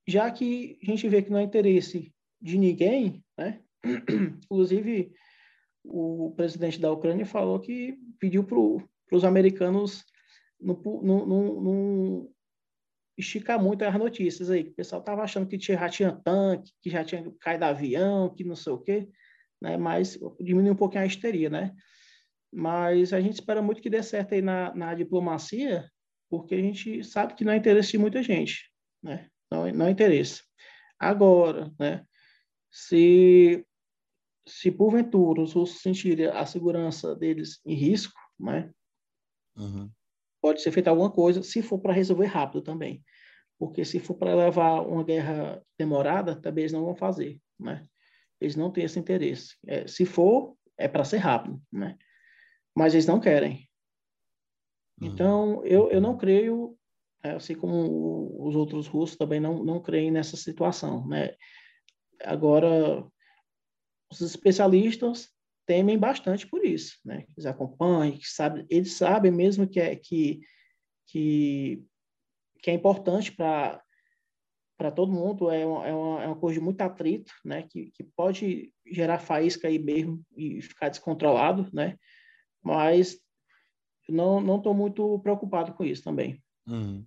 Já que a gente vê que não é interesse de ninguém, né? Inclusive, o presidente da Ucrânia falou que pediu para os americanos não, não, esticar muito as notícias aí. O pessoal estava achando que já tinha tanque, que já tinha caído avião, que não sei o quê, né? mas diminui um pouquinho a histeria, né? Mas a gente espera muito que dê certo aí na, na diplomacia, porque a gente sabe que não é interesse de muita gente, né? Não, não é interesse. Agora, né? Se, se porventura os russos sentirem a segurança deles em risco, né? Uhum. Pode ser feita alguma coisa, se for para resolver rápido também. Porque se for para levar uma guerra demorada, também eles não vão fazer, né? Eles não têm esse interesse. É, se for, é para ser rápido, né? Mas eles não querem. Uhum. Então, eu, eu não creio, é, assim como os outros russos também não, não creem nessa situação, né? Agora, os especialistas temem bastante por isso, né? Eles acompanham, sabe, eles sabem mesmo que é, que, que, que é importante para para todo mundo, é uma, é, uma, é uma coisa de muito atrito, né? Que, que pode gerar faísca aí mesmo e ficar descontrolado, né? Mas não não estou muito preocupado com isso também. Uhum.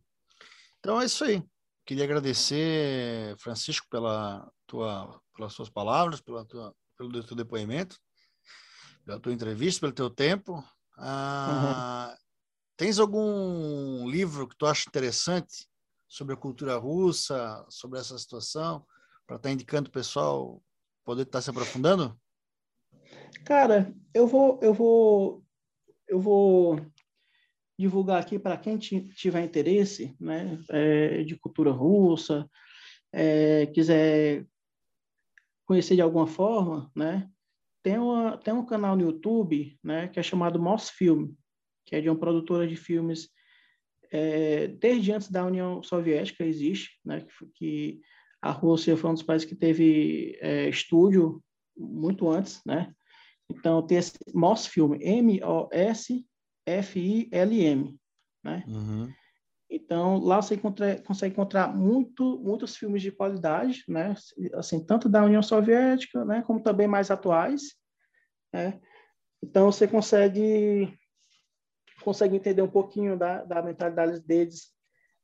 Então é isso aí. Queria agradecer, Francisco, pela tua, pelas suas palavras, pela tua, pelo teu depoimento, pela tua entrevista, pelo teu tempo. Ah, uhum. Tens algum livro que tu acha interessante sobre a cultura russa, sobre essa situação, para estar tá indicando o pessoal poder estar tá se aprofundando? Cara, eu vou, eu vou, eu vou divulgar aqui para quem tiver interesse, né, é, de cultura russa, é, quiser conhecer de alguma forma, né, tem, uma, tem um canal no YouTube, né, que é chamado Mosfilm, que é de uma produtora de filmes é, desde antes da União Soviética existe, né, que, que a Rússia foi um dos países que teve é, estúdio muito antes, né? Então tem esse Mosfilm, M-O-S F-I-L-M, né? Uhum. Então, lá você encontra, consegue encontrar muito, muitos filmes de qualidade, né? Assim, tanto da União Soviética, né? Como também mais atuais, né? Então, você consegue, consegue entender um pouquinho da, da mentalidade deles,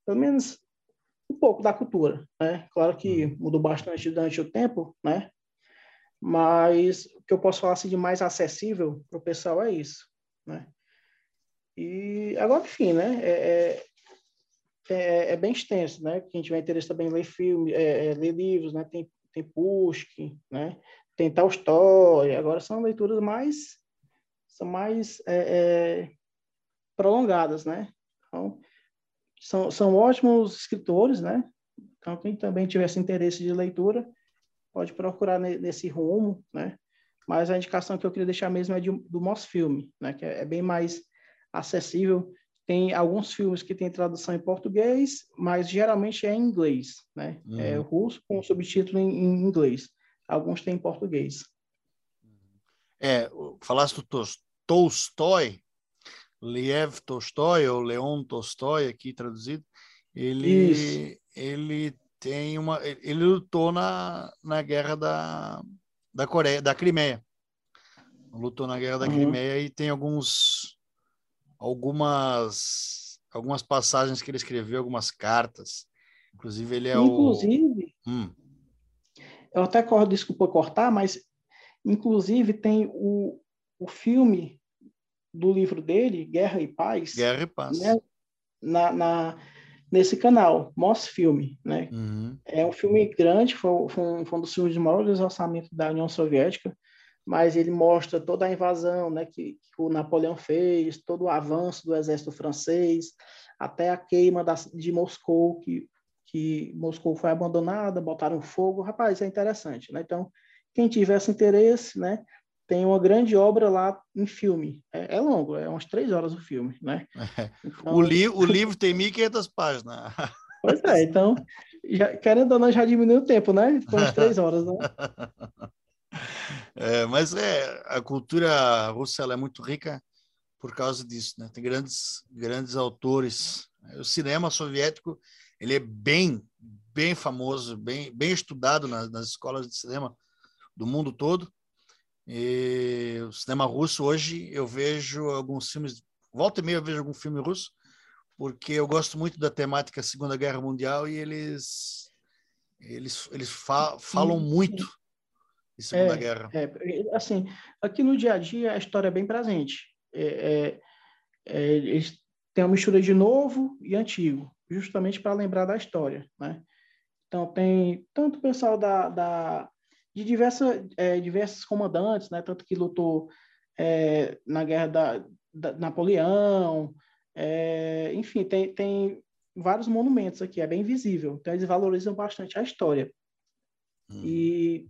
pelo menos um pouco da cultura, né? Claro que uhum. mudou bastante durante o tempo, né? Mas o que eu posso falar assim, de mais acessível para o pessoal é isso, né? E agora, enfim, né? É, é, é, é, bem extenso, né? Quem tiver interesse também em ler filme, é, é, ler livros, né? Tem, tem Pushkin, né? Tem Tolstói. Agora são leituras mais são mais é, é, prolongadas, né? Então, são, são ótimos escritores, né? Então, quem também tivesse interesse de leitura, pode procurar nesse rumo, né? Mas a indicação que eu queria deixar mesmo é de, do Mosfilme, né? Que é, é bem mais acessível. Tem alguns filmes que têm tradução em português, mas geralmente é em inglês, né? É uhum. É russo com subtítulo em, em, inglês. Alguns têm em português. É, falaste do Tolstói, Lev Tolstói ou Leon Tolstói aqui traduzido, ele Isso. ele tem uma ele lutou na, na guerra da da Coreia, da Crimeia. Lutou na guerra da uhum. Crimeia e tem alguns algumas algumas passagens que ele escreveu, algumas cartas. Inclusive, ele é inclusive, o. Hum. Eu até corro, desculpa cortar, mas inclusive tem o, o filme do livro dele, Guerra e Paz. Guerra e Paz. Né? Na, na, nesse canal, Moss Filme. Né? Uhum. É um filme grande, foi, foi, um, foi um dos filmes de maior orçamento da União Soviética mas ele mostra toda a invasão né, que, que, o Napoleão fez, todo o avanço do exército francês, até a queima da, de Moscou, que, que Moscou foi abandonada, botaram fogo. Rapaz, é interessante. Né? Então, quem tivesse interesse, né, tem uma grande obra lá em filme. É, é longo, é umas três horas o filme. Né? Então... o, li o livro tem 1.500 páginas. Pois é, então, já, querendo ou não, já diminui o tempo, né? Com as três horas, né? É, mas é a cultura russa é muito rica por causa disso, né? Tem grandes grandes autores. O cinema soviético ele é bem bem famoso, bem bem estudado nas, nas escolas de cinema do mundo todo. E o cinema russo hoje eu vejo alguns filmes, volta e meia eu vejo algum filme russo, porque eu gosto muito da temática Segunda Guerra Mundial e eles eles eles fa falam muito e Segunda é, Guerra. É, assim, aqui no dia a dia a história é bem presente. É, é, é eles têm uma mistura de novo e antigo, justamente para lembrar da história, né? Então tem tanto o pessoal da, da de diversas é, diversos comandantes, né? Tanto que lutou é, na guerra da, da Napoleão, enfim, tem, tem vários monumentos aqui, é bem visível. Então eles valorizam bastante a história. Hum. E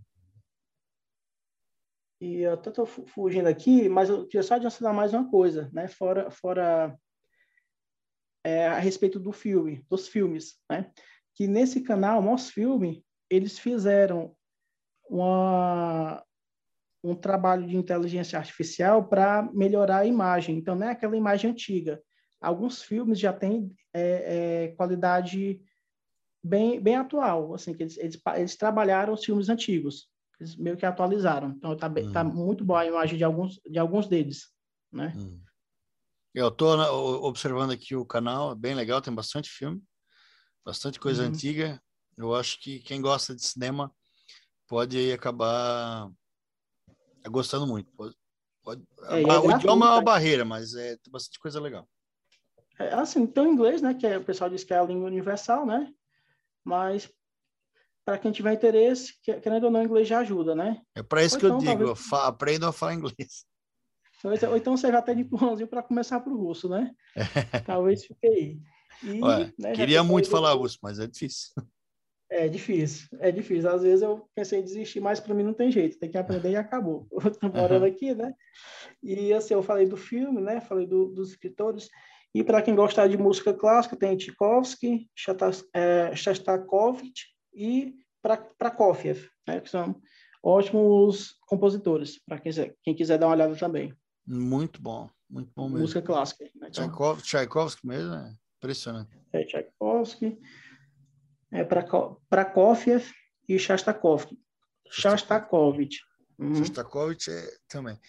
e eu estou fugindo aqui, mas eu queria só adiantar mais uma coisa, né? Fora, fora é, a respeito do filme, dos filmes, né? Que nesse canal, nosso filme, eles fizeram uma, um trabalho de inteligência artificial para melhorar a imagem. Então, não é aquela imagem antiga. Alguns filmes já têm é, é, qualidade bem, bem atual, assim, que eles, eles, eles trabalharam os filmes antigos, eles meio que atualizaram. Então tá, hum. tá muito boa a imagem de alguns, de alguns deles, né? Hum. Eu estou observando aqui o canal, é bem legal, tem bastante filme, bastante coisa uhum. antiga. Eu acho que quem gosta de cinema pode aí acabar gostando muito. Pode, pode... É, é o idioma é uma barreira, mas é tem bastante coisa legal. É, assim, tem o inglês, né, que é, o pessoal diz que é a língua universal, né? Mas para quem tiver interesse, querendo ou não, inglês já ajuda, né? É para isso ou que então, eu digo, talvez... aprenda a falar inglês. Ou então você já tem de empurrãozinho para começar para o russo, né? Talvez fique aí. E, Olha, né, queria muito falar russo, mas é difícil. É difícil, é difícil. Às vezes eu pensei em desistir, mas para mim não tem jeito, tem que aprender e acabou. Eu tô morando uhum. aqui, né? E assim, eu falei do filme, né? Falei do, dos escritores. E para quem gostar de música clássica, tem Tchaikovsky, é, Shostakovich e Prokofiev, né? Que são ótimos compositores, para quem, quem quiser dar uma olhada também. Muito bom, muito bom mesmo. Música clássica. Né? Então, Tchaikovsky mesmo, é impressionante. É, Tchaikovsky é, Prokofiev e Shostakovich. Shostakovich. Uhum. Shostakovich é, também.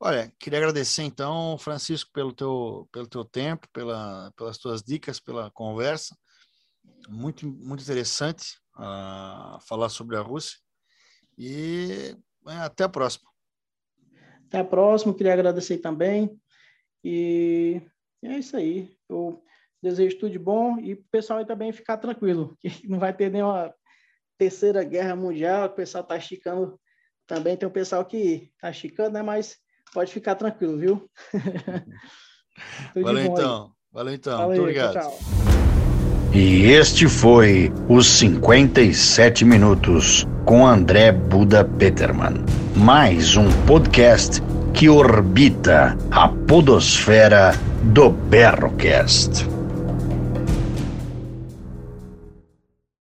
Olha, queria agradecer então, Francisco, pelo teu, pelo teu tempo, pela, pelas tuas dicas, pela conversa. Muito, muito interessante uh, falar sobre a Rússia. E é, até a próxima. Até a próxima, queria agradecer também. E é isso aí. Eu Desejo tudo de bom e o pessoal aí também ficar tranquilo, que não vai ter nenhuma terceira guerra mundial, o pessoal está esticando também, tem um pessoal que está esticando, né? Mas pode ficar tranquilo, viu? Valeu então. Valeu então. Valeu, Muito obrigado. Tchau. E este foi os 57 minutos com André Buda Peterman. Mais um podcast que orbita a podosfera do Berrocast.